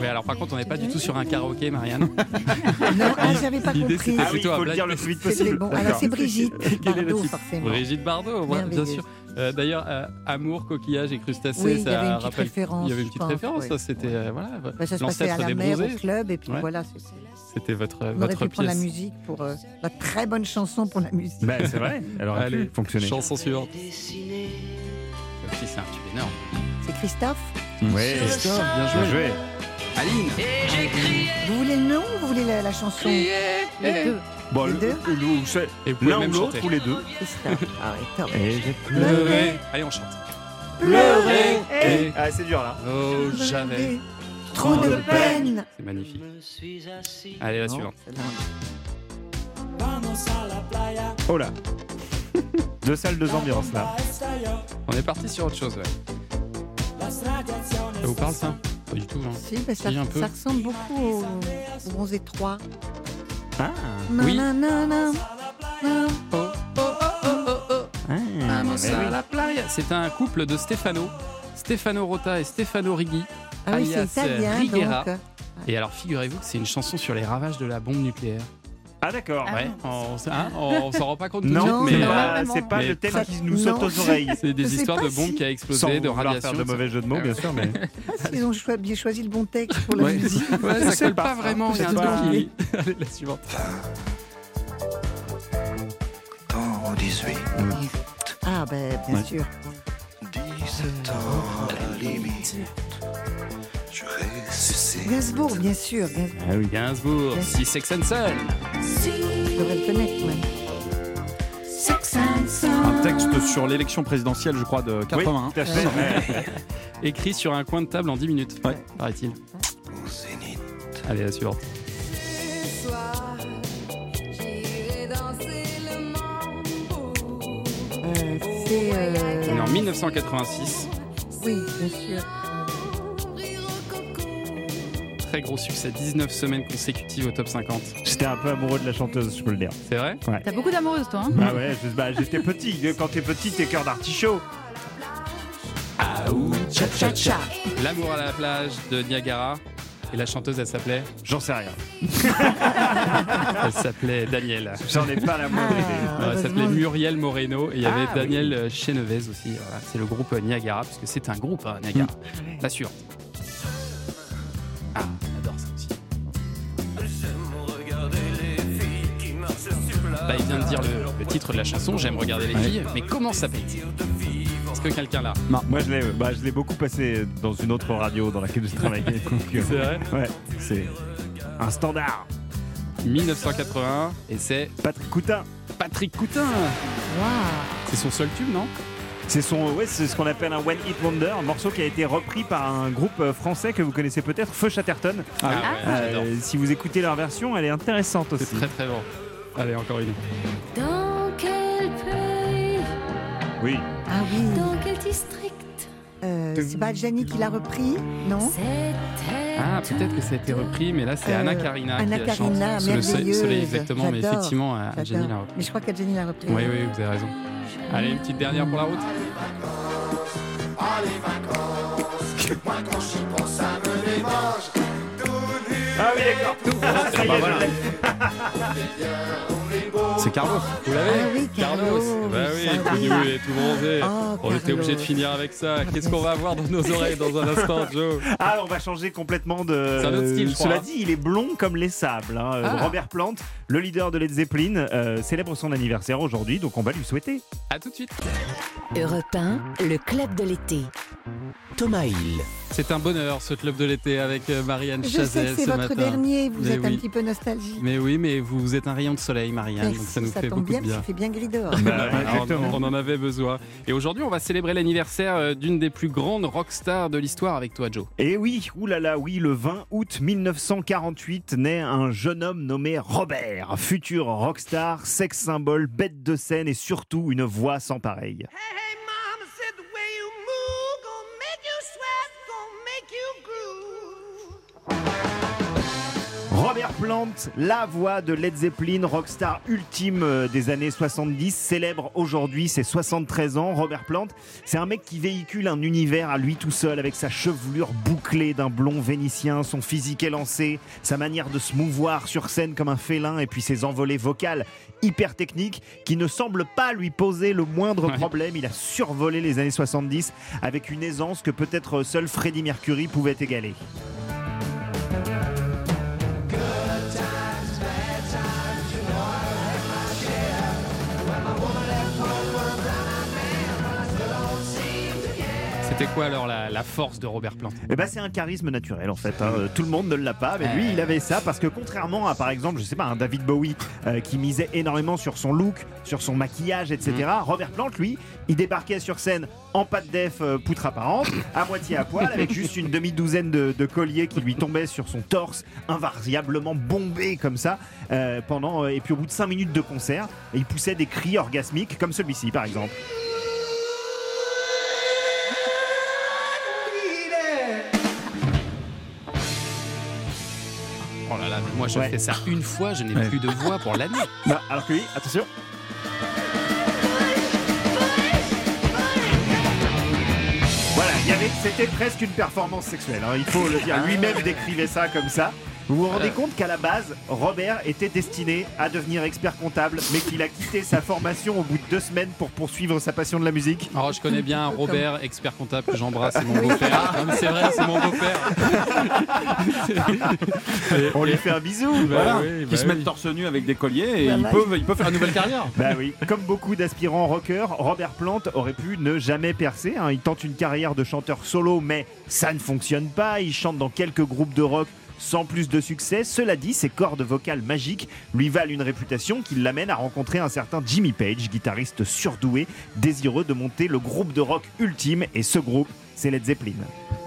Oui, alors par contre, on n'est pas du tout sur un karaoké, Marianne.
Non, ah, j'avais pas compris.
Ah oui,
plutôt
il faut le dire le plus vite possible.
bon. Alors,
D'accord.
c'est Brigitte Bardot, forcément.
Brigitte Bardot, bien sûr. Euh, D'ailleurs, euh, amour, coquillage et crustacés,
Oui, il y
ça
avait une petite
rappelle.
référence,
Il y avait une petite
pense,
référence, ça c'était euh, voilà.
Bah, ça se passait à
l'ancêtre
la
des
mer, au club, et puis
Ouais.
voilà.
C'était votre
On aurait
votre
pu prendre la
pièce.
musique pour euh, la très bonne chanson pour la musique.
Bah, c'est vrai, elle aurait
Allez,
pu fonctionner.
chanson suivante. Ça aussi, c'est un tube énorme.
C'est Christophe
Ouais.
Christophe, bien joué.
Bien joué.
Aline.
Vous voulez le nom ou vous voulez la, la chanson
Les deux.
Bon,
Les
le-
deux
le- le- c'est
Et vous pouvez
l'un
même
ou l'autre
chanter.
ou les deux.
Christophe. Ah.
Et j'ai
Pleurer. Allez, on chante.
Pleurer.
Et-
Ah, c'est dur là.
Oh, jamais.
Trop de peine.
C'est magnifique. Allez, la
Non,
suivante.
Oh là. Deux salles, deux ambiances là.
On est parti sur autre chose, ouais. Ça vous parle ça Pas du tout, hein.
Si, bah, ça,
Si, un peu.
ça ressemble beaucoup au, au Bronzé 3.
Ah.
Oui.
Nanana, nan.
Vamos
mais
a
oui.
la playa. C'est un couple de Stefano. Stefano Rota et Stefano Righi.
Ah oui, c'est
alias
italien,
Righiera.
donc.
Et alors, figurez-vous que c'est une chanson sur les ravages de la bombe nucléaire.
Ah d'accord.
Ouais, on, hein, on- s'en rend pas compte tout de
Non, c'est
mais,
pas,
euh,
c'est pas
mais
le thème
très-
qui nous saute
Non.
aux oreilles.
c'est des histoires de bombes
si-
qui a
Sans
explosé, de
vouloir
radiation.
faire de mauvais jeux de mots, bien sûr, mais.
Ah, Ils ont choi- bien choisi le bon texte pour la
Ouais.
musique.
Ouais, ça
C'est
colle
pas
pas
ça.
vraiment. Il y a un truc qui. Allez, la suivante.
Dans 18,
Ah, ben, bien
Ouais.
sûr.
17 ans, la limite, je ressuscite.
Gainsbourg, bien sûr. Gainsbourg.
Ah oui, Gainsbourg, si Sex and Son.
Je devrais le connaître, quand même.
Un texte sur l'élection présidentielle, je crois, de 81.
Oui, tout à fait. Ouais.
Écrit sur un coin de table en 10 minutes,
Ouais.
paraît-il.
Au zénith,
Allez, la suivante.
Euh, c'est. euh,
On est en 1986.
Oui, bien sûr.
Très gros succès, 19 semaines consécutives au top 50.
J'étais un peu amoureux de la chanteuse, je peux le dire.
C'est vrai?
T'as beaucoup d'amoureuses, toi. hein?
Ah ouais, je- bah, j'étais petit. Quand t'es petit, t'es cœur d'artichaut.
L'amour à la plage de Niagara. Et la chanteuse, elle s'appelait?
J'en sais rien.
Elle s'appelait Danielle.
J'en ai pas la moindre idée.
Ah,
Non, elle s'appelait
heureusement.
Muriel Moreno et il y avait
Ah,
Daniel Chenevez aussi. Voilà, c'est le groupe Niagara, parce que c'est un groupe hein, Niagara. La suivante. Titre de la chanson, J'aime regarder les filles, mais comment s'appelle-t-il Est-ce que quelqu'un l'a
Moi, je l'ai, bah, je l'ai beaucoup passé dans une autre radio dans laquelle je travaillais. donc, euh,
C'est vrai
Ouais, c'est un standard.
1981 et c'est
Patrick Coutin.
Patrick Coutin.
Waouh.
C'est son seul tube, non
C'est son, ouais, c'est ce qu'on appelle un one hit wonder, un morceau qui a été repris par un groupe euh, français que vous connaissez peut-être, Feu Chatterton.
Ah ouais,
Euh,
j'adore.
si vous écoutez leur version, elle est intéressante aussi.
C'est très très bon. Allez, encore une.
Dans
Oui.
Ah oui.
Dans quel district
Euh, c'est pas Gianni qui l'a repris, non
Ah, peut-être que ça a été repris, mais là c'est
Euh,
Anna Karina
Anna
qui la chante.
Karina,
soleil,
merveilleuse.
soleil, exactement, mais effectivement, euh,
j'adore.
Jenny l'a repris.
Mais je crois qu'Adjani l'a repris.
Oui, oui, vous avez raison. Allez, une petite dernière pour la route.
Ah oui, d'accord. Ça y
bah
est, je
voilà.
C'est Carlos.
Vous l'avez
Ah oui, Carlos.
Bah oui, tout
oui.
nu et tout bronzé.
Oh,
On était obligé de finir avec ça. Qu'est-ce qu'on va avoir dans nos oreilles dans un instant, Joe
Ah, on va changer complètement de.
C'est un autre style, je crois,
Cela dit, il est blond comme les sables. hein. Euh,
Ah.
Robert Plant, le leader de Led Zeppelin, euh, célèbre son anniversaire aujourd'hui, donc on va lui souhaiter.
À tout de suite.
Europe 1, le club de l'été.
Thomas Hill.
C'est un bonheur ce club de l'été avec euh, Marianne
Je sais que c'est
ce
votre
matin.
dernier, vous
Mais
êtes un
oui.
petit peu nostalgique.
Mais oui, mais vous êtes un rayon de soleil, Marianne, donc ça nous
ça
fait
tombe
beaucoup
bien,
de
parce
bien.
qu'il fait bien gris dehors.
Bah, exactement.
on en avait besoin. Et aujourd'hui, on va célébrer l'anniversaire euh, d'une des plus grandes rockstars de l'histoire avec toi, Joe.
Et oui, oulala, oui, le 20 août 1948 naît un jeune homme nommé Robert, futur rockstar, sex symbole, bête de scène et surtout une voix sans pareille. Robert Plant, la voix de Led Zeppelin, rockstar ultime euh, des années 70, célèbre aujourd'hui ses 73 ans. Robert Plant, c'est un mec qui véhicule un univers à lui tout seul avec sa chevelure bouclée d'un blond vénitien, son physique élancé, sa manière de se mouvoir sur scène comme un félin et puis ses envolées vocales hyper techniques qui ne semblent pas lui poser le moindre problème. Il a survolé les années 70 avec une aisance que peut-être seul Freddie Mercury pouvait égaler.
C'était quoi alors la, la force de Robert Plant?
Eh ben, c'est un charisme naturel en fait. hein. Tout le monde ne l'a pas, mais lui il avait ça parce que contrairement à par exemple, je sais pas, un David Bowie euh, qui misait énormément sur son look, sur son maquillage, etc. Robert Plant, lui, il débarquait sur scène en pâte def euh, poutre apparente, à moitié à poil, avec juste une demi-douzaine de, de colliers qui lui tombaient sur son torse, invariablement bombé comme ça, euh, pendant. et puis au bout de 5 minutes de concert, il poussait des cris orgasmiques comme celui-ci par exemple.
Oh là là, mais moi je
Ouais.
fais ça une fois, je n'ai
Ouais.
plus de voix pour l'année.
Bah, alors que lui, attention. Voilà, c'était presque une performance sexuelle. hein, il faut le dire. Lui-même décrivait ça comme ça. Vous vous rendez compte qu'à la base, Robert était destiné à devenir expert comptable, mais qu'il a quitté sa formation au bout de deux semaines pour poursuivre sa passion de la musique.
Alors je connais bien Robert, expert comptable que j'embrasse, c'est mon beau-père. Non, mais c'est vrai, c'est mon beau-père.
On lui fait un bisou.
Voilà,
oui,
qui
bah
se
oui.
mettent torse nu avec des colliers et
Voilà.
il, peut, il peut faire une nouvelle carrière.
Bah oui, comme beaucoup d'aspirants rockers, Robert Plant aurait pu ne jamais percer. hein. Il tente une carrière de chanteur solo, mais ça ne fonctionne pas. Il chante dans quelques groupes de rock sans plus de succès. Cela dit, ses cordes vocales magiques lui valent une réputation qui l'amène à rencontrer un certain Jimmy Page, guitariste surdoué, désireux de monter le groupe de rock ultime. Et ce groupe, c'est Led Zeppelin.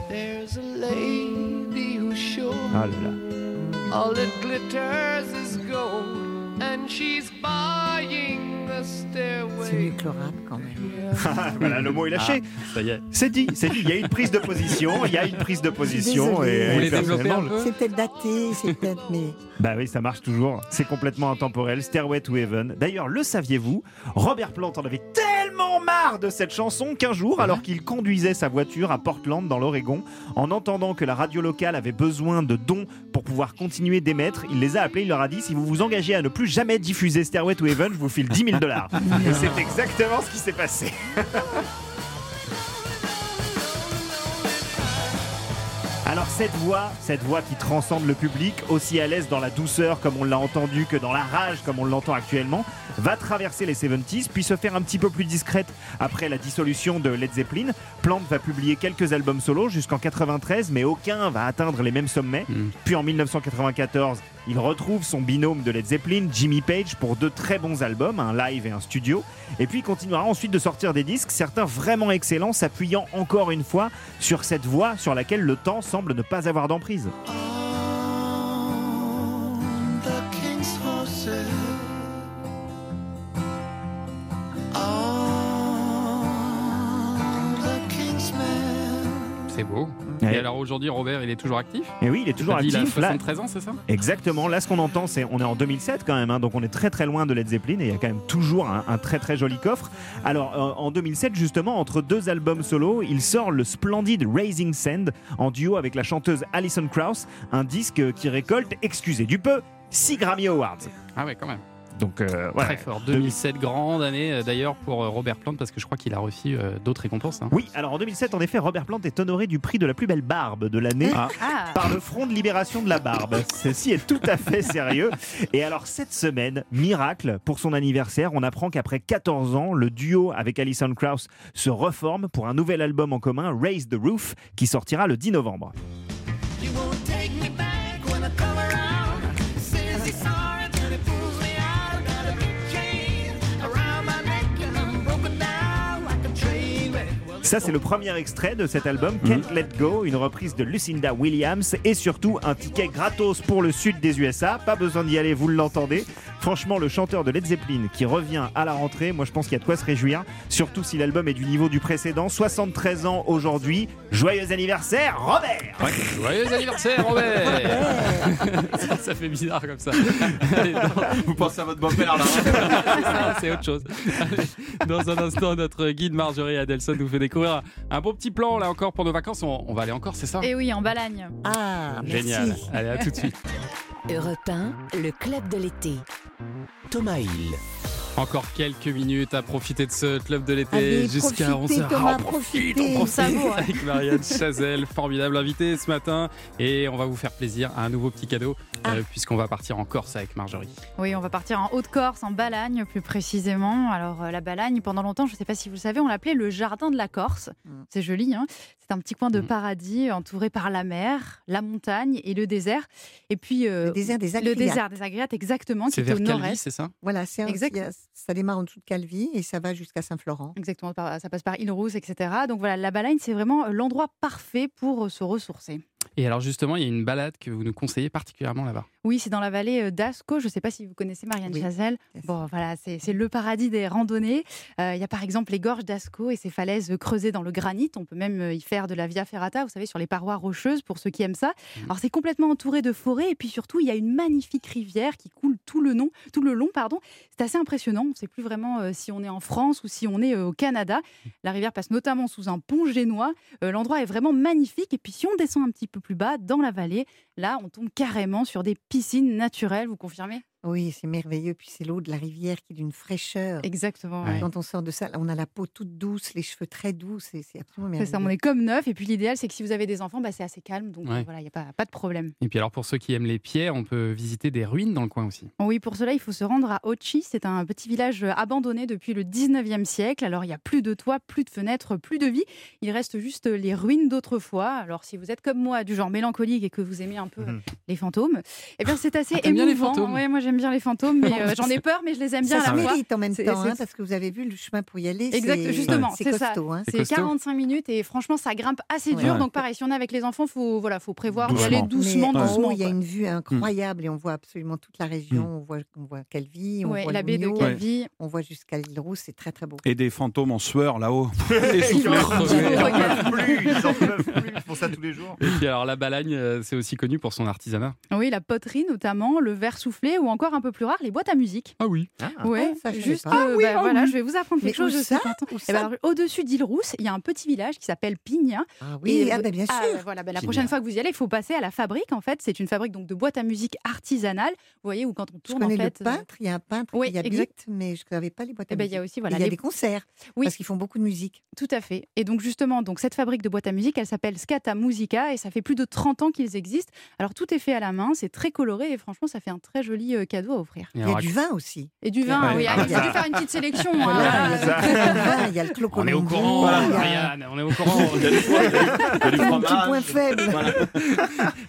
There's a lady who's sure
Ah là là.
all that glitters is gold, and she's buying a stairway.
C'est mieux que le rap quand même.
voilà, le mot est lâché.
Ah, ça y est.
C'est dit, c'est dit. Il y a une prise de position, il y a une prise de position.
Désolée.
et,
Vous voulez développer
personnellement,
un peu
C'est peut-être daté, c'est peut-être, mais
Bah oui, ça marche toujours. C'est complètement intemporel. Stairway to Heaven. D'ailleurs, le saviez-vous? Robert Plant en avait tellement marre de cette chanson qu'un jour, alors qu'il conduisait sa voiture à Portland, dans l'Oregon, en entendant que la radio locale avait besoin de dons pour pouvoir continuer d'émettre, il les a appelés. Il leur a dit si vous vous engagez à ne plus jamais diffuser Stairway to Heaven, je vous file 10 000 dollars. Et c'est exactement ce qui s'est passé. Alors cette voix, cette voix qui transcende le public, aussi à l'aise dans la douceur comme on l'a entendu que dans la rage comme on l'entend actuellement, va traverser les 70s puis se faire un petit peu plus discrète après la dissolution de Led Zeppelin. Plant va publier quelques albums solo jusqu'en 93 mais aucun va atteindre les mêmes sommets. Puis en 1994, Il retrouve son binôme de Led Zeppelin, Jimmy Page, pour deux très bons albums, un live et un studio. Et puis il continuera ensuite de sortir des disques, certains vraiment excellents, s'appuyant encore une fois sur cette voix sur laquelle le temps semble ne pas avoir d'emprise.
C'est beau.
Ouais.
Et alors aujourd'hui, Robert, il est toujours actif
Et oui, il est toujours
dit,
actif.
Il a
Là-
73 ans, c'est ça?
Exactement. Là, ce qu'on entend, c'est on est en 2007 quand même, hein, donc on est très très loin de Led Zeppelin et il y a quand même toujours un, un très très joli coffre. Alors euh, en 2007, justement, entre deux albums solo, il sort le splendide Raising Sand en duo avec la chanteuse Alison Krauss, un disque qui récolte, excusez du peu, 6 Grammy Awards.
Ah ouais, quand même.
Donc euh, voilà.
Très fort. 2007, grande année euh, d'ailleurs pour euh, Robert Plant parce que je crois qu'il a reçu euh, d'autres récompenses. hein.
Oui, alors en 2007, en effet, Robert Plant est honoré du prix de la plus belle barbe de l'année
Ah.
Ah.
par le Front de Libération de la Barbe. Ceci est tout à fait sérieux. Et alors cette semaine, miracle, pour son anniversaire, on apprend qu'après 14 ans, le duo avec Alison Krauss se reforme pour un nouvel album en commun, Raise the Roof, qui sortira le 10 novembre. Ça, c'est le premier extrait de cet album, Can't Let Go, une reprise de Lucinda Williams et surtout un ticket gratos pour le sud des USA. Pas besoin d'y aller, vous l'entendez. Franchement, le chanteur de Led Zeppelin qui revient à la rentrée, moi je pense qu'il y a de quoi se réjouir, surtout si l'album est du niveau du précédent. 73 ans aujourd'hui. Joyeux anniversaire, Robert
Ouais. Joyeux anniversaire, Robert ça, ça fait bizarre comme ça. Allez, dans-
Vous pensez à votre beau-père là
Ça, c'est autre chose. Allez, dans un instant, notre guide Marjorie Adelson nous fait découvrir un, beau petit plan là encore pour nos vacances. On, on va aller encore, c'est ça?
Et oui, en Balagne.
Ah,
Génial.
merci.
Allez, à tout de suite.
Europe 1, le club de l'été.
Thomas Hill.
Encore quelques minutes à profiter de ce club de l'été jusqu'à
profitez,
11h.
Thomas,
on profite, on profite avec Marianne Chazelle, formidable invitée ce matin. Et on va vous faire plaisir à un nouveau petit cadeau euh, puisqu'on va partir en Corse avec Marjorie.
Oui, on va partir en Haute-Corse, en Balagne plus précisément. Alors euh, la Balagne, pendant longtemps, je ne sais pas si vous le savez, on l'appelait le jardin de la Corse. C'est joli, hein c'est un petit coin de paradis entouré par la mer, la montagne et le désert. Et puis euh,
Le désert des
le
Agriates.
désert des Agriates, exactement, qui
C'est
est au
vers Calvi,
nord-est.
c'est ça?
Voilà, c'est un-
Exact.
Ça démarre en dessous de Calvi et ça va jusqu'à Saint-Florent.
Exactement, par- ça passe par Île-Rousse, etc. Donc voilà, la Balagne, c'est vraiment l'endroit parfait pour euh, se ressourcer.
Et alors justement, il y a une balade que vous nous conseillez particulièrement là-bas?
Oui, c'est dans la vallée euh, d'Ascot. Je ne sais pas si vous connaissez Marianne
Oui.
Chazelle. Bon, voilà, c'est le paradis des randonnées. Euh, Il y a par exemple les gorges d'Ascot et ces falaises creusées dans le granit. On peut même euh, y faire de la via ferrata, vous savez, sur les parois rocheuses pour ceux qui aiment ça. Alors c'est complètement entouré de forêts et puis surtout il y a une magnifique rivière qui coule tout le, long, tout le long. pardon. C'est assez impressionnant. On ne sait plus vraiment euh, si on est en France ou si on est euh, au Canada. La rivière passe notamment sous un pont génois. Euh, L'endroit est vraiment magnifique. Et puis si on descend un petit peu plus bas dans la vallée, là on tombe carrément sur des piscines naturelles. Vous confirmez?
Oui, c'est merveilleux. Puis c'est l'eau de la rivière qui est d'une fraîcheur.
Exactement.
Ouais.
Quand on sort de ça, on a la peau toute douce, les cheveux très doux. C'est c'est absolument
C'est
merveilleux.
ça, on est comme neuf. Et puis l'idéal, c'est que si vous avez des enfants, bah, c'est assez calme. Donc
Ouais.
euh, voilà, il n'y a pas, pas de problème.
Et puis alors pour ceux qui aiment les pierres, on peut visiter des ruines dans le coin aussi.
Oui, pour cela, il faut se rendre à Ochi. C'est un petit village euh, abandonné depuis le 19e siècle. Alors, il n'y a plus de toit, plus de fenêtres, plus de vie. Il reste juste les ruines d'autrefois. Alors, si vous êtes comme moi, du genre mélancolique et que vous aimez un peu
Mhm.
les fantômes, eh bien, c'est assez
Ah, t'aimes bien les
émouvant.
fantômes
Ouais, moi, j'aime bien les fantômes, mais euh, j'en ai peur, mais je les aime bien
Ça
à
se
la fois.
mérite en même temps, hein, parce que vous avez vu le chemin pour y aller.
Exact,
c'est-
justement,
c'est
c'est ça.
costaud. hein.
C'est
C'est
costaud.
45 minutes et franchement, ça grimpe assez
Ouais.
dur.
Ouais.
Donc, pareil, si on est avec les enfants, faut voilà, faut prévoir d'y
Doucement.
aller doucement,
Mais
doucement.
il y a une vue incroyable et on voit absolument toute la région. On voit, on voit Calvi, on
Ouais,
voit
la baie de Calvi.
on voit jusqu'à l'île Rousse. C'est très très beau.
Et des fantômes en sueur là-haut.
Ils en plus, ils en plus, ils font ça tous les jours.
Et puis alors la Balagne, euh, c'est aussi connu pour son artisanat.
Oui, la poterie notamment, le verre soufflé ou encore un peu plus rare, les boîtes à musique.
Ah oui.
Ouais,
Ah, ça, je
juste, euh,
Ah oui,
bah,
ah
voilà,
oui.
je vais vous apprendre
Mais
quelque chose.
où
je
ça
alors, Au-dessus d'Île Rousse, il y a un petit village qui s'appelle Pigna.
Ah oui,
Et,
ah
euh,
bah, bien
ah,
sûr.
voilà, bah, la
Pigna.
prochaine fois que vous y allez, il faut passer à la fabrique. En fait, c'est une fabrique donc de boîtes à musique artisanale. Vous voyez où quand on
Je
tourne en
connais
fait.
le
euh,
peintre, il y a un peintre
Oui,
qui habite,
exact.
mais je ne savais pas les boîtes à
Eh ben, il y a
musique.
aussi, voilà,
il y a
les-
des concerts,
Oui.
parce qu'ils font beaucoup de musique.
Tout à fait. Et donc justement, donc cette fabrique de boîtes à musique, elle s'appelle Scata Musica et ça fait plus de 30 ans qu'ils existent. Alors tout est fait à la main, c'est très coloré et franchement, ça fait un très joli cadeaux à offrir.
Il y a du vin aussi.
Et du vin,
Ouais.
oui.
Ah,
Ah, J'ai
ça.
dû faire une petite sélection. hein.
Voilà, il y a il a le clos
On est au courant,
il a-
on est au courant.
Il y a du il a il a
petit point faible.
Voilà.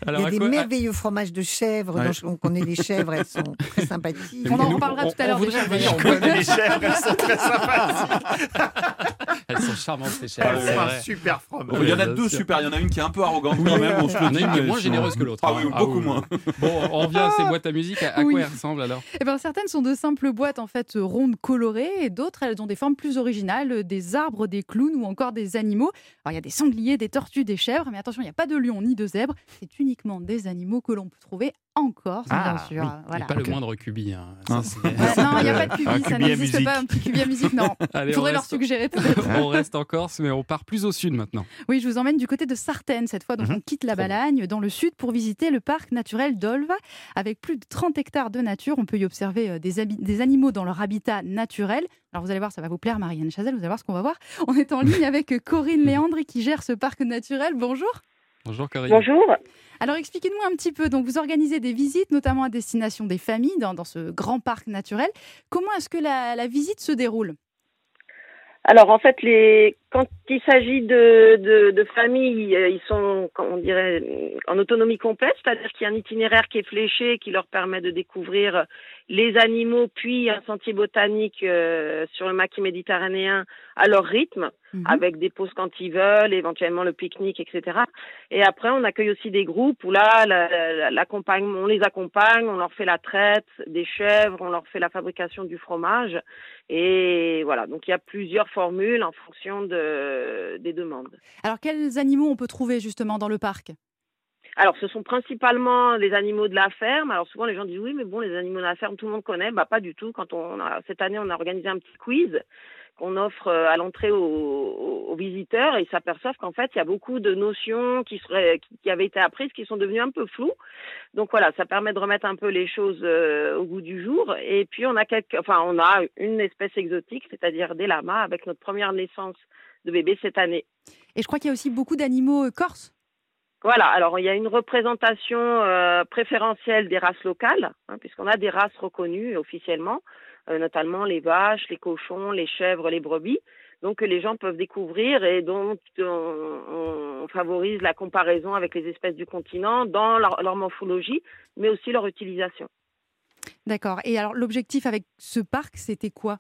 Alors,
il y a des
quoi-
merveilleux fromages de chèvre.
Ouais.
on connaît les chèvres, elles sont très sympathiques.
On en reparlera tout à l'heure.
on
connaît les chèvres, elles sont très sympathiques.
Elles sont charmantes, ces chèvres.
Elles
c'est
sont un super fromage.
Il y en a deux super. Il y en a une qui est un peu arrogante quand même. On se
Il y
le
en a
dit,
une qui est
mais
moins généreuse que l'autre.
Ah
hein.
oui,
Ah
beaucoup moins.
Bon, on revient à ces boîtes à musique. À, quoi elles ressemblent
Eh ben, certaines sont de simples boîtes en fait rondes colorées et d'autres elles ont des formes plus originales, des arbres, des clowns ou encore des animaux. Alors il y a des sangliers, des tortues, des chèvres, mais attention, il n'y a pas de lion ni de zèbre. C'est uniquement des animaux que l'on peut trouver en Corse,
Ah,
bien sûr.
oui.
Voilà.
Et pas le moindre cubi. hein. Ça,
Ah.
c'est-
Ouais, non, il n'y a pas de cubi,
Un
ça
cubi
n'existe
musique.
pas, un petit cubi à musique, non.
Allez, on
faudrait leur suggérer peut-être.
on reste en Corse, mais on part plus au sud maintenant.
Oui, je vous emmène du côté de Sartène cette fois. Donc,
Mhm.
on quitte la Balagne dans le sud pour visiter le parc naturel d'Olva. Avec plus de 30 hectares de nature, on peut y observer euh, des, habi- des animaux dans leur habitat naturel. Alors, vous allez voir, ça va vous plaire, Marianne Chazelle. Vous allez voir ce qu'on va voir. On est en ligne avec euh, Corinne Léandre qui gère ce parc naturel. Bonjour.
Bonjour Corinne.
Bonjour.
Alors, expliquez-nous un petit peu. Donc, vous organisez des visites, notamment à destination des familles, dans, ce grand parc naturel. Comment est-ce que la, la visite se déroule?
Alors en fait, les... quand il s'agit de, de, de familles, euh, ils sont, on dirait, en autonomie complète, c'est-à-dire qu'il y a un itinéraire qui est fléché, qui leur permet de découvrir les animaux, puis un sentier botanique euh, sur le maquis méditerranéen à leur rythme, avec des pauses quand ils veulent, éventuellement le pique-nique, etc. Et après, on accueille aussi des groupes où là, la- on les accompagne, on leur fait la traite des chèvres, on leur fait la fabrication du fromage. Et voilà, donc il y a plusieurs formules en fonction de, des demandes.
Alors, quels animaux on peut trouver justement dans le parc?
Alors, ce sont principalement les animaux de la ferme. Alors, souvent, les gens disent oui, mais bon, les animaux de la ferme, tout le monde connaît. Bah, pas du tout. Quand on a, cette année, on a organisé un petit quiz qu'on offre euh, à l'entrée aux, aux- aux visiteurs et ils s'aperçoivent qu'en fait, il y a beaucoup de notions qui, seraient, qui, qui avaient été apprises qui sont devenues un peu floues. Donc voilà, ça permet de remettre un peu les choses euh, au goût du jour. Et puis, on a quelques, enfin, on a une espèce exotique, c'est-à-dire des lamas, avec notre première naissance de bébé cette année.
Et je crois qu'il y a aussi beaucoup d'animaux euh, corses.
Voilà, alors il y a une représentation euh, préférentielle des races locales, hein, puisqu'on a des races reconnues officiellement, euh, notamment les vaches, les cochons, les chèvres, les brebis, donc que les gens peuvent découvrir et dont on, on favorise la comparaison avec les espèces du continent dans leur, leur morphologie, mais aussi leur utilisation.
D'accord. Et alors, l'objectif avec ce parc, c'était quoi?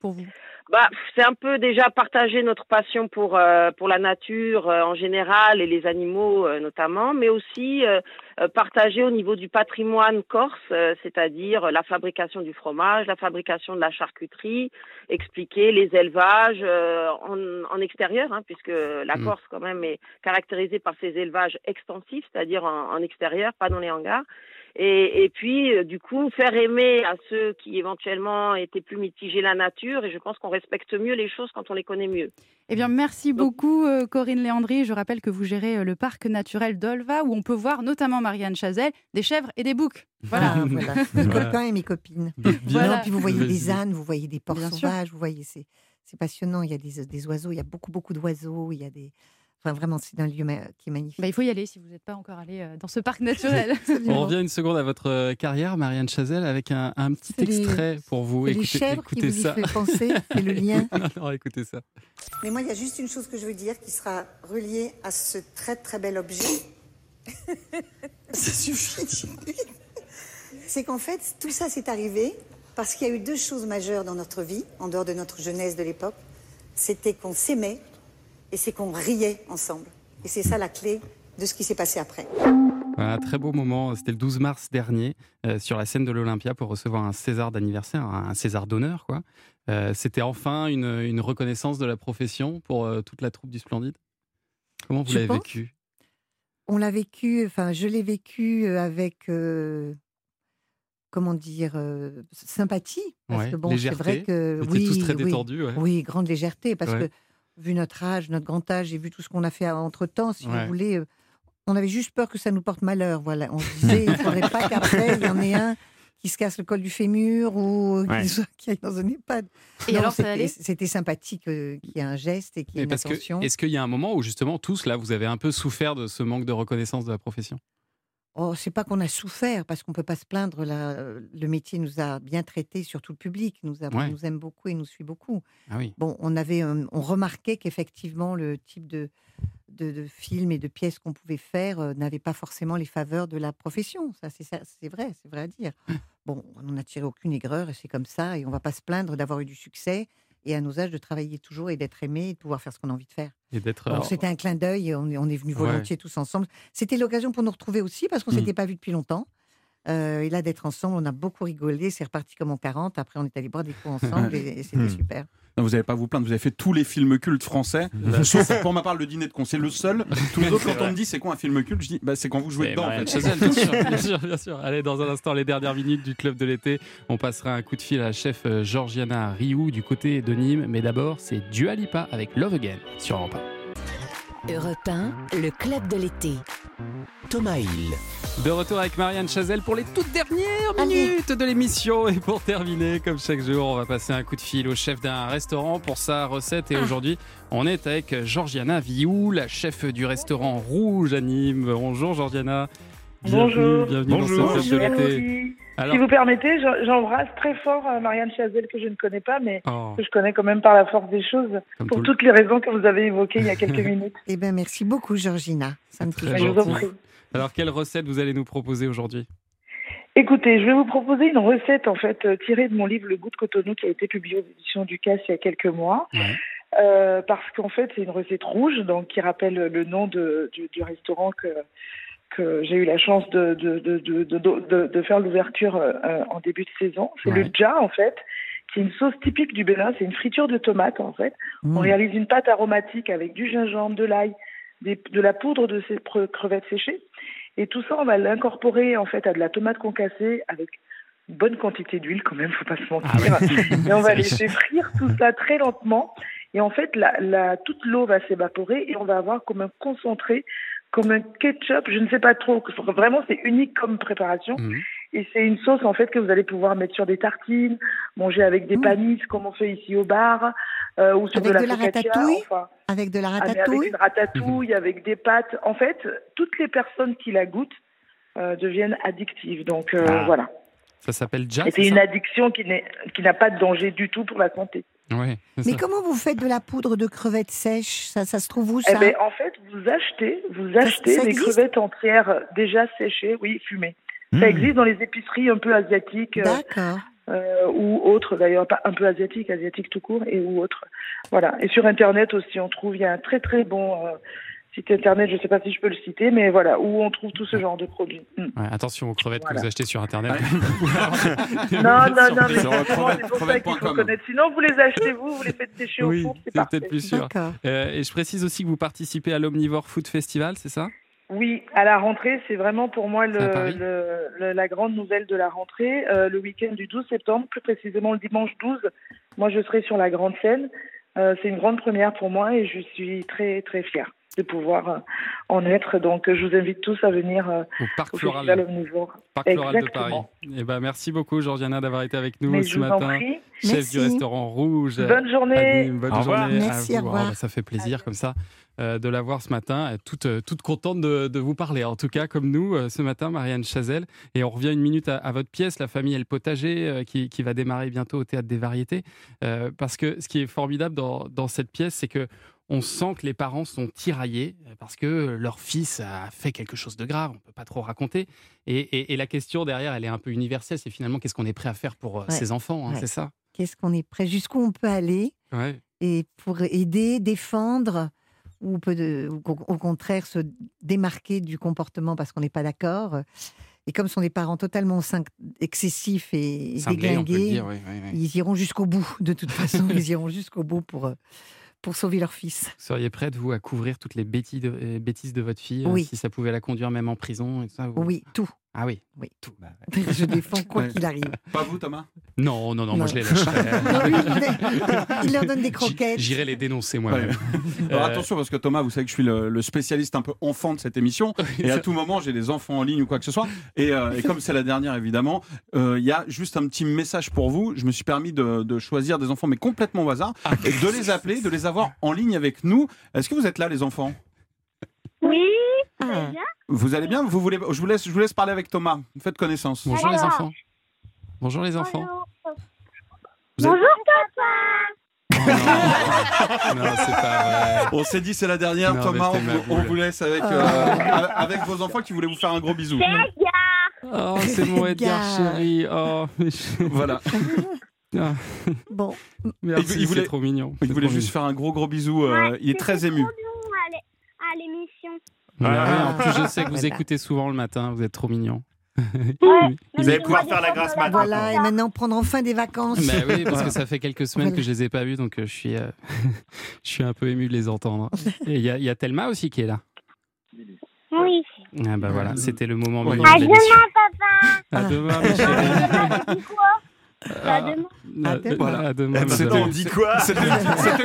Pour vous?
Bah, c'est un peu déjà partager notre passion pour euh, pour la nature euh, en général et les animaux euh, notamment, mais aussi euh, euh, partager au niveau du patrimoine corse, euh, c'est-à-dire la fabrication du fromage, la fabrication de la charcuterie, expliquer les élevages euh, en, en extérieur, hein, puisque la
Mm.
Corse quand même est caractérisée par ses élevages extensifs, c'est-à-dire en, en extérieur, pas dans les hangars. Et, et puis, euh, du coup, faire aimer à ceux qui éventuellement étaient plus mitigés la nature. Et je pense qu'on respecte mieux les choses quand on les connaît mieux.
Eh bien, merci beaucoup, euh, Corinne Léandry. Je rappelle que vous gérez euh, le parc naturel d'Olva, où on peut voir notamment Marianne Chazelle, des chèvres et des boucs. Voilà.
Ah, voilà. Mes copains et mes copines.
Voilà.
Puis vous voyez des ânes, vous voyez des porcs
Bien sûr.
sauvages, vous voyez, c'est c'est passionnant. Il y a des, des oiseaux, il y a beaucoup, beaucoup d'oiseaux, il y a des. Enfin, vraiment, c'est un lieu qui est magnifique.
Bah, il faut y aller si vous n'êtes pas encore allé euh, dans ce parc naturel.
On revient une seconde à votre euh, carrière, Marianne Chazelle, avec un, un petit
les-
extrait pour vous.
c'est les
Écoutez,
chèvres qui
écoutez
vous y
ça.
fait penser, c'est le lien.
Alors écoutez ça.
Mais moi, il y a juste une chose que je veux dire qui sera reliée à ce très très bel objet. ça suffit. C'est qu'en fait, tout ça s'est arrivé parce qu'il y a eu deux choses majeures dans notre vie, en dehors de notre jeunesse de l'époque. C'était qu'on s'aimait et c'est qu'on riait ensemble. Et c'est ça la clé de ce qui s'est passé après.
Un très beau moment. C'était le 12 mars dernier euh, sur la scène de l'Olympia pour recevoir un César d'anniversaire, un César d'honneur. quoi. Euh, C'était enfin une, une reconnaissance de la profession pour euh, toute la troupe du Splendide. Comment vous
Je
l'avez vécu?
On l'a vécu, enfin, je l'ai vécu avec, euh, comment dire, euh, sympathie. Parce
Ouais,
que bon, c'est vrai que.
Vous
Oui,
étiez tous très
oui,
détendus, ouais.
Oui, grande légèreté. Parce
Ouais.
que, vu notre âge, notre grand âge, et vu tout ce qu'on a fait entre temps, si
Ouais.
vous voulez, euh, on avait juste peur que ça nous porte malheur. Voilà. On se disait, il ne faudrait pas qu'après, il y en ait un qui se casse le col du fémur ou
Ouais.
qu'il soit- qui aille dans un EHPAD.
Et
Non,
alors, ça
c'était-
allait?
C'était sympathique euh, qu'il y ait un geste et qu'il y ait une
parce
attention.
est-ce qu'il y a un moment où justement tous là vous avez un peu souffert de ce manque de reconnaissance de la profession?
Oh, c'est pas qu'on a souffert, parce qu'on peut pas se plaindre. Le métier nous a bien traités, surtout le public nous, a-
Ouais.
nous aime beaucoup et nous suit beaucoup.
Ah oui.
Bon, on avait, euh, on remarquait qu'effectivement le type de, de, de films et de pièces qu'on pouvait faire euh, n'avait pas forcément les faveurs de la profession. Ça, c'est ça, c'est vrai, c'est vrai à dire. Bon, on n'a tiré aucune aigreur et c'est comme ça et on va pas se plaindre d'avoir eu du succès et à nos âges de travailler toujours et d'être aimé et de pouvoir faire ce qu'on a envie de faire.
Et d'être.
Alors,
alors,
C'était un clin d'œil, on est, on est venus
Ouais.
volontiers tous ensemble. C'était l'occasion pour nous retrouver aussi parce qu'on
Mm.
s'était pas vus depuis longtemps. Euh, et là, d'être ensemble, on a beaucoup rigolé. C'est reparti comme en 40. Après, on est allé boire des coups ensemble et, et c'était
Mm.
super.
Non, vous n'allez pas vous plaindre, vous avez fait tous les films cultes français, sauf pour ma part le dîner de con. C'est le seul. Tous les autres, quand on me dit c'est quoi un film culte, je dis bah, c'est quand vous jouez dedans. en
Marianne
fait.
Chazelle, bien sûr, bien sûr, bien sûr. Allez, dans un instant, les dernières minutes du club de l'été. On passera un coup de fil à la chef euh, Georgiana Rioux du côté de Nîmes. Mais d'abord, c'est Dua Lipa avec Love Again sur Europe 1.
Europe 1, le club de l'été.
Thomas Hill.
De retour avec Marianne Chazelle pour les toutes dernières minutes de l'émission. Et pour terminer, comme chaque jour, on va passer un coup de fil au chef d'un restaurant pour sa recette. Et aujourd'hui, on est avec Georgiana Viou, la chef du restaurant Rouge à Nîmes. Bonjour Georgiana.
Bonjour.
Bienvenue, bienvenue
Bonjour.
dans ce club de l'été.
Merci.
Alors-
Si vous permettez, j'embrasse très fort euh, Marianne Chazelle que je ne connais pas, mais
Oh.
que je connais quand même par la force des choses,
Comme
pour
tout
toutes les raisons que vous avez évoquées il y a quelques minutes.
Eh bien, merci beaucoup, Georgina. Ça me touche.
Très
Je vous en
gentil.
prie.
Alors, quelle recette vous allez nous proposer aujourd'hui?
Écoutez, je vais vous proposer une recette en fait euh, tirée de mon livre Le goût de Cotonou qui a été publié aux éditions du CAS il y a quelques mois. Euh, parce qu'en fait, c'est une recette rouge, donc qui rappelle le nom de, du, du restaurant que, que j'ai eu la chance de, de, de, de, de, de- de faire l'ouverture euh, en début de saison. C'est le dja, en fait, qui est une sauce typique du Bénin. C'est une friture de tomate, en fait.
Mm.
On réalise une pâte aromatique avec du gingembre, de l'ail, des- de la poudre de ces crevettes séchées. Et tout ça, on va l'incorporer, en fait, à de la tomate concassée avec une bonne quantité d'huile, quand même, faut pas se mentir. Et on va laisser frire tout ça très lentement. Et en fait, la, la- toute l'eau va s'évaporer et on va avoir comme un concentré, comme un ketchup, je ne sais pas trop. Vraiment, c'est unique comme préparation. Et c'est une sauce, en fait, que vous allez pouvoir mettre sur des tartines, manger avec des panisses, comme on fait ici au bar, euh, ou sur
Avec
de la,
de la
focaccia,
ratatouille
enfin.
Avec de la
Ah,
ratatouille
Avec une ratatouille, avec des pâtes. En fait, toutes les personnes qui la goûtent euh, deviennent addictives. Donc euh,
Ah.
voilà.
Ça s'appelle
Et c'est une addiction qui n'a pas de danger du tout pour la santé.
Mais
ça.
comment vous faites de la poudre de crevettes sèches? Ça, ça se trouve où
Eh
ça?
ben, en fait, vous achetez, vous achetez
ça
des crevettes entières déjà séchées, oui, fumées.
Hmm.
Ça existe dans les épiceries un peu asiatiques. euh,
D'accord.
euh, ou autres d'ailleurs, pas un peu asiatiques, asiatiques tout court et ou autres. Voilà. Et sur Internet aussi, on trouve, il y a un très très bon euh, site Internet, je ne sais pas si je peux le citer, mais voilà, où on trouve tout ce genre de produits. Mm.
Ouais, attention aux crevettes
Voilà.
que vous achetez sur Internet.
Non, non, non, mais c'est pour ça qu'il faut connaître. Sinon, vous les achetez vous, vous les faites sécher
Oui,
au four, c'est
peut-être plus sûr. Euh, et je précise aussi que vous participez à l'Omnivore Food Festival, c'est ça?
Oui, à la rentrée, c'est vraiment pour moi le, le- le- la grande nouvelle de la rentrée. Euh, le week-end du 12 septembre, plus précisément le dimanche 12, moi je serai sur la grande scène. Euh, c'est une grande première pour moi et je suis très très fière de pouvoir euh, en être. Donc je vous invite tous à venir euh,
Au Parc
au
Floral.
Omnivore.
Parc Floral de
Exactement.
Paris. Eh ben, merci beaucoup, Georgiana, d'avoir été avec nous
Mais
ce matin. Chef
Merci.
du restaurant Rouge.
Bonne journée.
Bonne
Au revoir.
journée. à vous.
au revoir.
Oh, bah, ça fait plaisir comme ça euh, de la voir ce matin. Toute, toute contente de, de vous parler, en tout cas, comme nous, euh, ce matin, Marianne Chazelle. Et on revient une minute à, à votre pièce, La famille et le potager, euh, qui, qui va démarrer bientôt au Théâtre des Variétés. Euh, parce que ce qui est formidable dans, dans cette pièce, c'est que on sent que les parents sont tiraillés euh, parce que leur fils a fait quelque chose de grave, on ne peut pas trop raconter. Et, et- et la question derrière, elle est un peu universelle, c'est finalement qu'est-ce qu'on est prêt à faire pour euh,
Ouais.
ses enfants, hein,
Ouais.
c'est ça?
Qu'est-ce qu'on est prêt Jusqu'où on peut aller
Ouais.
et pour aider, défendre ou, peut de- ou au contraire se démarquer du comportement parce qu'on n'est pas d'accord? Et comme sont des parents totalement excessifs et déglingués,
dire, oui, oui, oui.
ils iront jusqu'au bout. De toute façon, ils iront jusqu'au bout pour, euh, pour sauver leur fils.
Seriez prête, vous, à couvrir toutes les bêtises de, euh, bêtises de votre fille, euh,
Oui.
si ça pouvait la conduire même en prison et tout ça vous-
Oui, tout.
Ah oui
Oui.
Tout.
Je défends quoi qu'il arrive.
Pas vous, Thomas?
Non, non, non, moi je les lâcherai.
Non, lui, il- leur donne des croquettes.
J'irai les dénoncer moi-même.
Alors
Euh,
attention parce que Thomas, vous savez que je suis le, le spécialiste un peu enfant de cette émission et à tout moment j'ai des enfants en ligne ou quoi que ce soit et, euh, et comme c'est la dernière évidemment, euh, il y a juste un petit message pour vous. Je me suis permis de, de choisir des enfants mais complètement au hasard
Ah.
et de les appeler, de les avoir en ligne avec nous. Est-ce que vous êtes là les enfants?
Oui,
Ah.
bien.
Vous allez bien? Vous voulez, je, vous laisse, je vous laisse parler avec Thomas. Faites connaissance.
Bonjour les enfants. Bonjour les enfants.
Vous êtes-
papa
Non, c'est pas vrai.
On s'est dit c'est la dernière,
Non,
Thomas. On vous, on
boule.
vous laisse avec, euh, avec vos enfants qui voulaient vous faire un gros bisou.
Oh, c'est mon Edgar
Edgar.
chéri. Oh,
Voilà.
Ah,
Bon,
Merci,
Il- voulait-
c'est trop mignon.
Il voulait
trop
juste faire un gros gros bisou. euh, il est très ému.
À l'émission.
Ah.
Ouais, en plus, je sais que vous écoutez souvent le matin. Vous êtes trop mignon.
Vous allez pouvoir faire la grâce mat.
voilà, et maintenant prendre enfin des vacances.
Bah oui, parce que ça fait quelques semaines
Voilà.
que je les ai pas vus, donc euh, je suis, euh, je suis un peu ému de les entendre. Et il y, a- il y a Thelma aussi qui est là.
Oui.
Ah bah voilà, c'était le moment mignon
À
de
demain, papa.
À demain, mes Ah,
À demain.
à-
demain.
voilà, à demain,
on dit quoi
C'était une,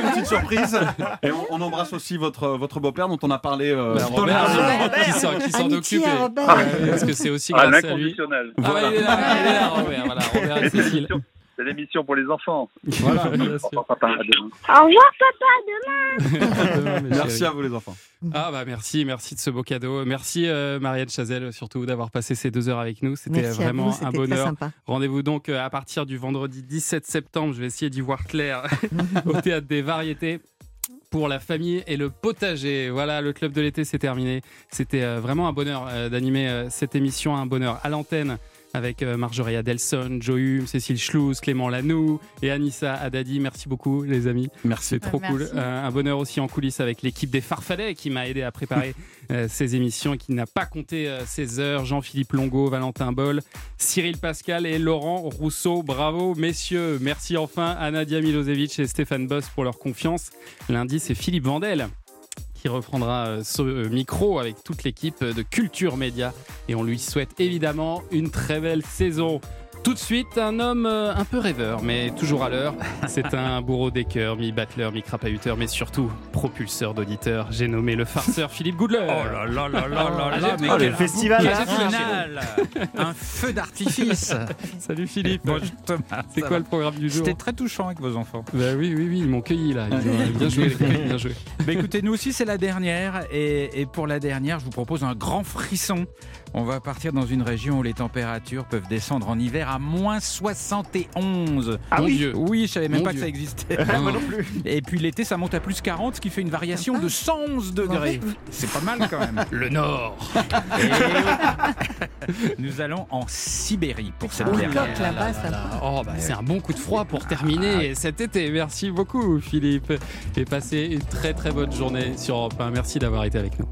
une petite surprise. Et on, on embrasse aussi votre, votre beau-père dont on a parlé. euh,
Bah,
à
Robert,
l'heure.
qui s'en, occupe.
à
et-
Robert.
Ouais, parce que c'est aussi
Ah,
grâce à lui. Ah il est là, il est là, Robert. Voilà, Robert et Cécile.
C'est l'émission pour les enfants.
Voilà, bien sûr.
Papa, à demain.
Au revoir, papa, à demain.
À demain, mes
Merci
chéris.
à vous les enfants.
Ah bah merci, merci de ce beau cadeau. Merci euh, Marianne Chazelle surtout d'avoir passé ces deux heures avec nous. C'était
Merci à
vraiment
vous,
un
très
bonheur.
sympa.
Rendez-vous donc euh, à partir du vendredi 17 septembre. Je vais essayer d'y voir clair au théâtre des variétés. Pour la famille et le potager. Voilà, le club de l'été, c'est terminé. C'était euh, vraiment un bonheur euh, d'animer euh, cette émission, un bonheur à l'antenne avec euh, Marjorie Adelson, Joe Hume, Cécile Schlouz, Clément Lanoux et Anissa Haddadi. Merci beaucoup, les amis.
Merci.
C'est trop
Ouais,
cool. Euh, un bonheur aussi en coulisses avec l'équipe des Farfadets qui m'a aidé à préparer euh, ces émissions et qui n'a pas compté ses heures. Jean-Philippe Longo, Valentin Boll, Cyril Pascal et Laurent Rousseau. Bravo, messieurs. Merci enfin à Nadia Milosevic et Stéphane Boss pour leur confiance. Lundi, c'est Philippe Vandel reprendra euh, ce euh, micro avec toute l'équipe de Culture Média. Et on lui souhaite évidemment une très belle saison. Tout de suite, un homme euh, un peu rêveur, mais toujours à l'heure. C'est un bourreau des cœurs, mi-battleur, mi-crapahuteur, mais surtout propulseur d'auditeurs. J'ai nommé le farceur Philippe Goudler.
Oh là là là là là là, mais
trouvé
quel
le
festival,
final Un feu d'artifice
Salut Philippe.
Bonjour Thomas.
C'est quoi
va
le programme du jour
C'était très touchant avec vos enfants.
Bah oui, oui, oui, ils m'ont cueilli là. Ils ont bien joué, bien joué.
Bah écoutez, nous aussi c'est la dernière et, et pour la dernière, je vous propose un grand frisson. On va partir dans une région où les températures peuvent descendre en hiver à moins 71.
Ah
Mon
oui
Dieu.
Oui, je savais même
Mon
pas
Dieu.
que ça existait.
Moi non plus.
Et puis l'été, ça monte à plus 40, ce qui fait une variation de 111 degrés. C'est pas mal quand même.
Le Nord.
Et nous allons en Sibérie pour cette
Oh,
dernière.
coque là-bas, ça va.
Oh, bah, c'est un bon coup de froid pour terminer cet été. Merci beaucoup, Philippe. Et passez une très très bonne journée sur Europe 1. Merci d'avoir été avec nous.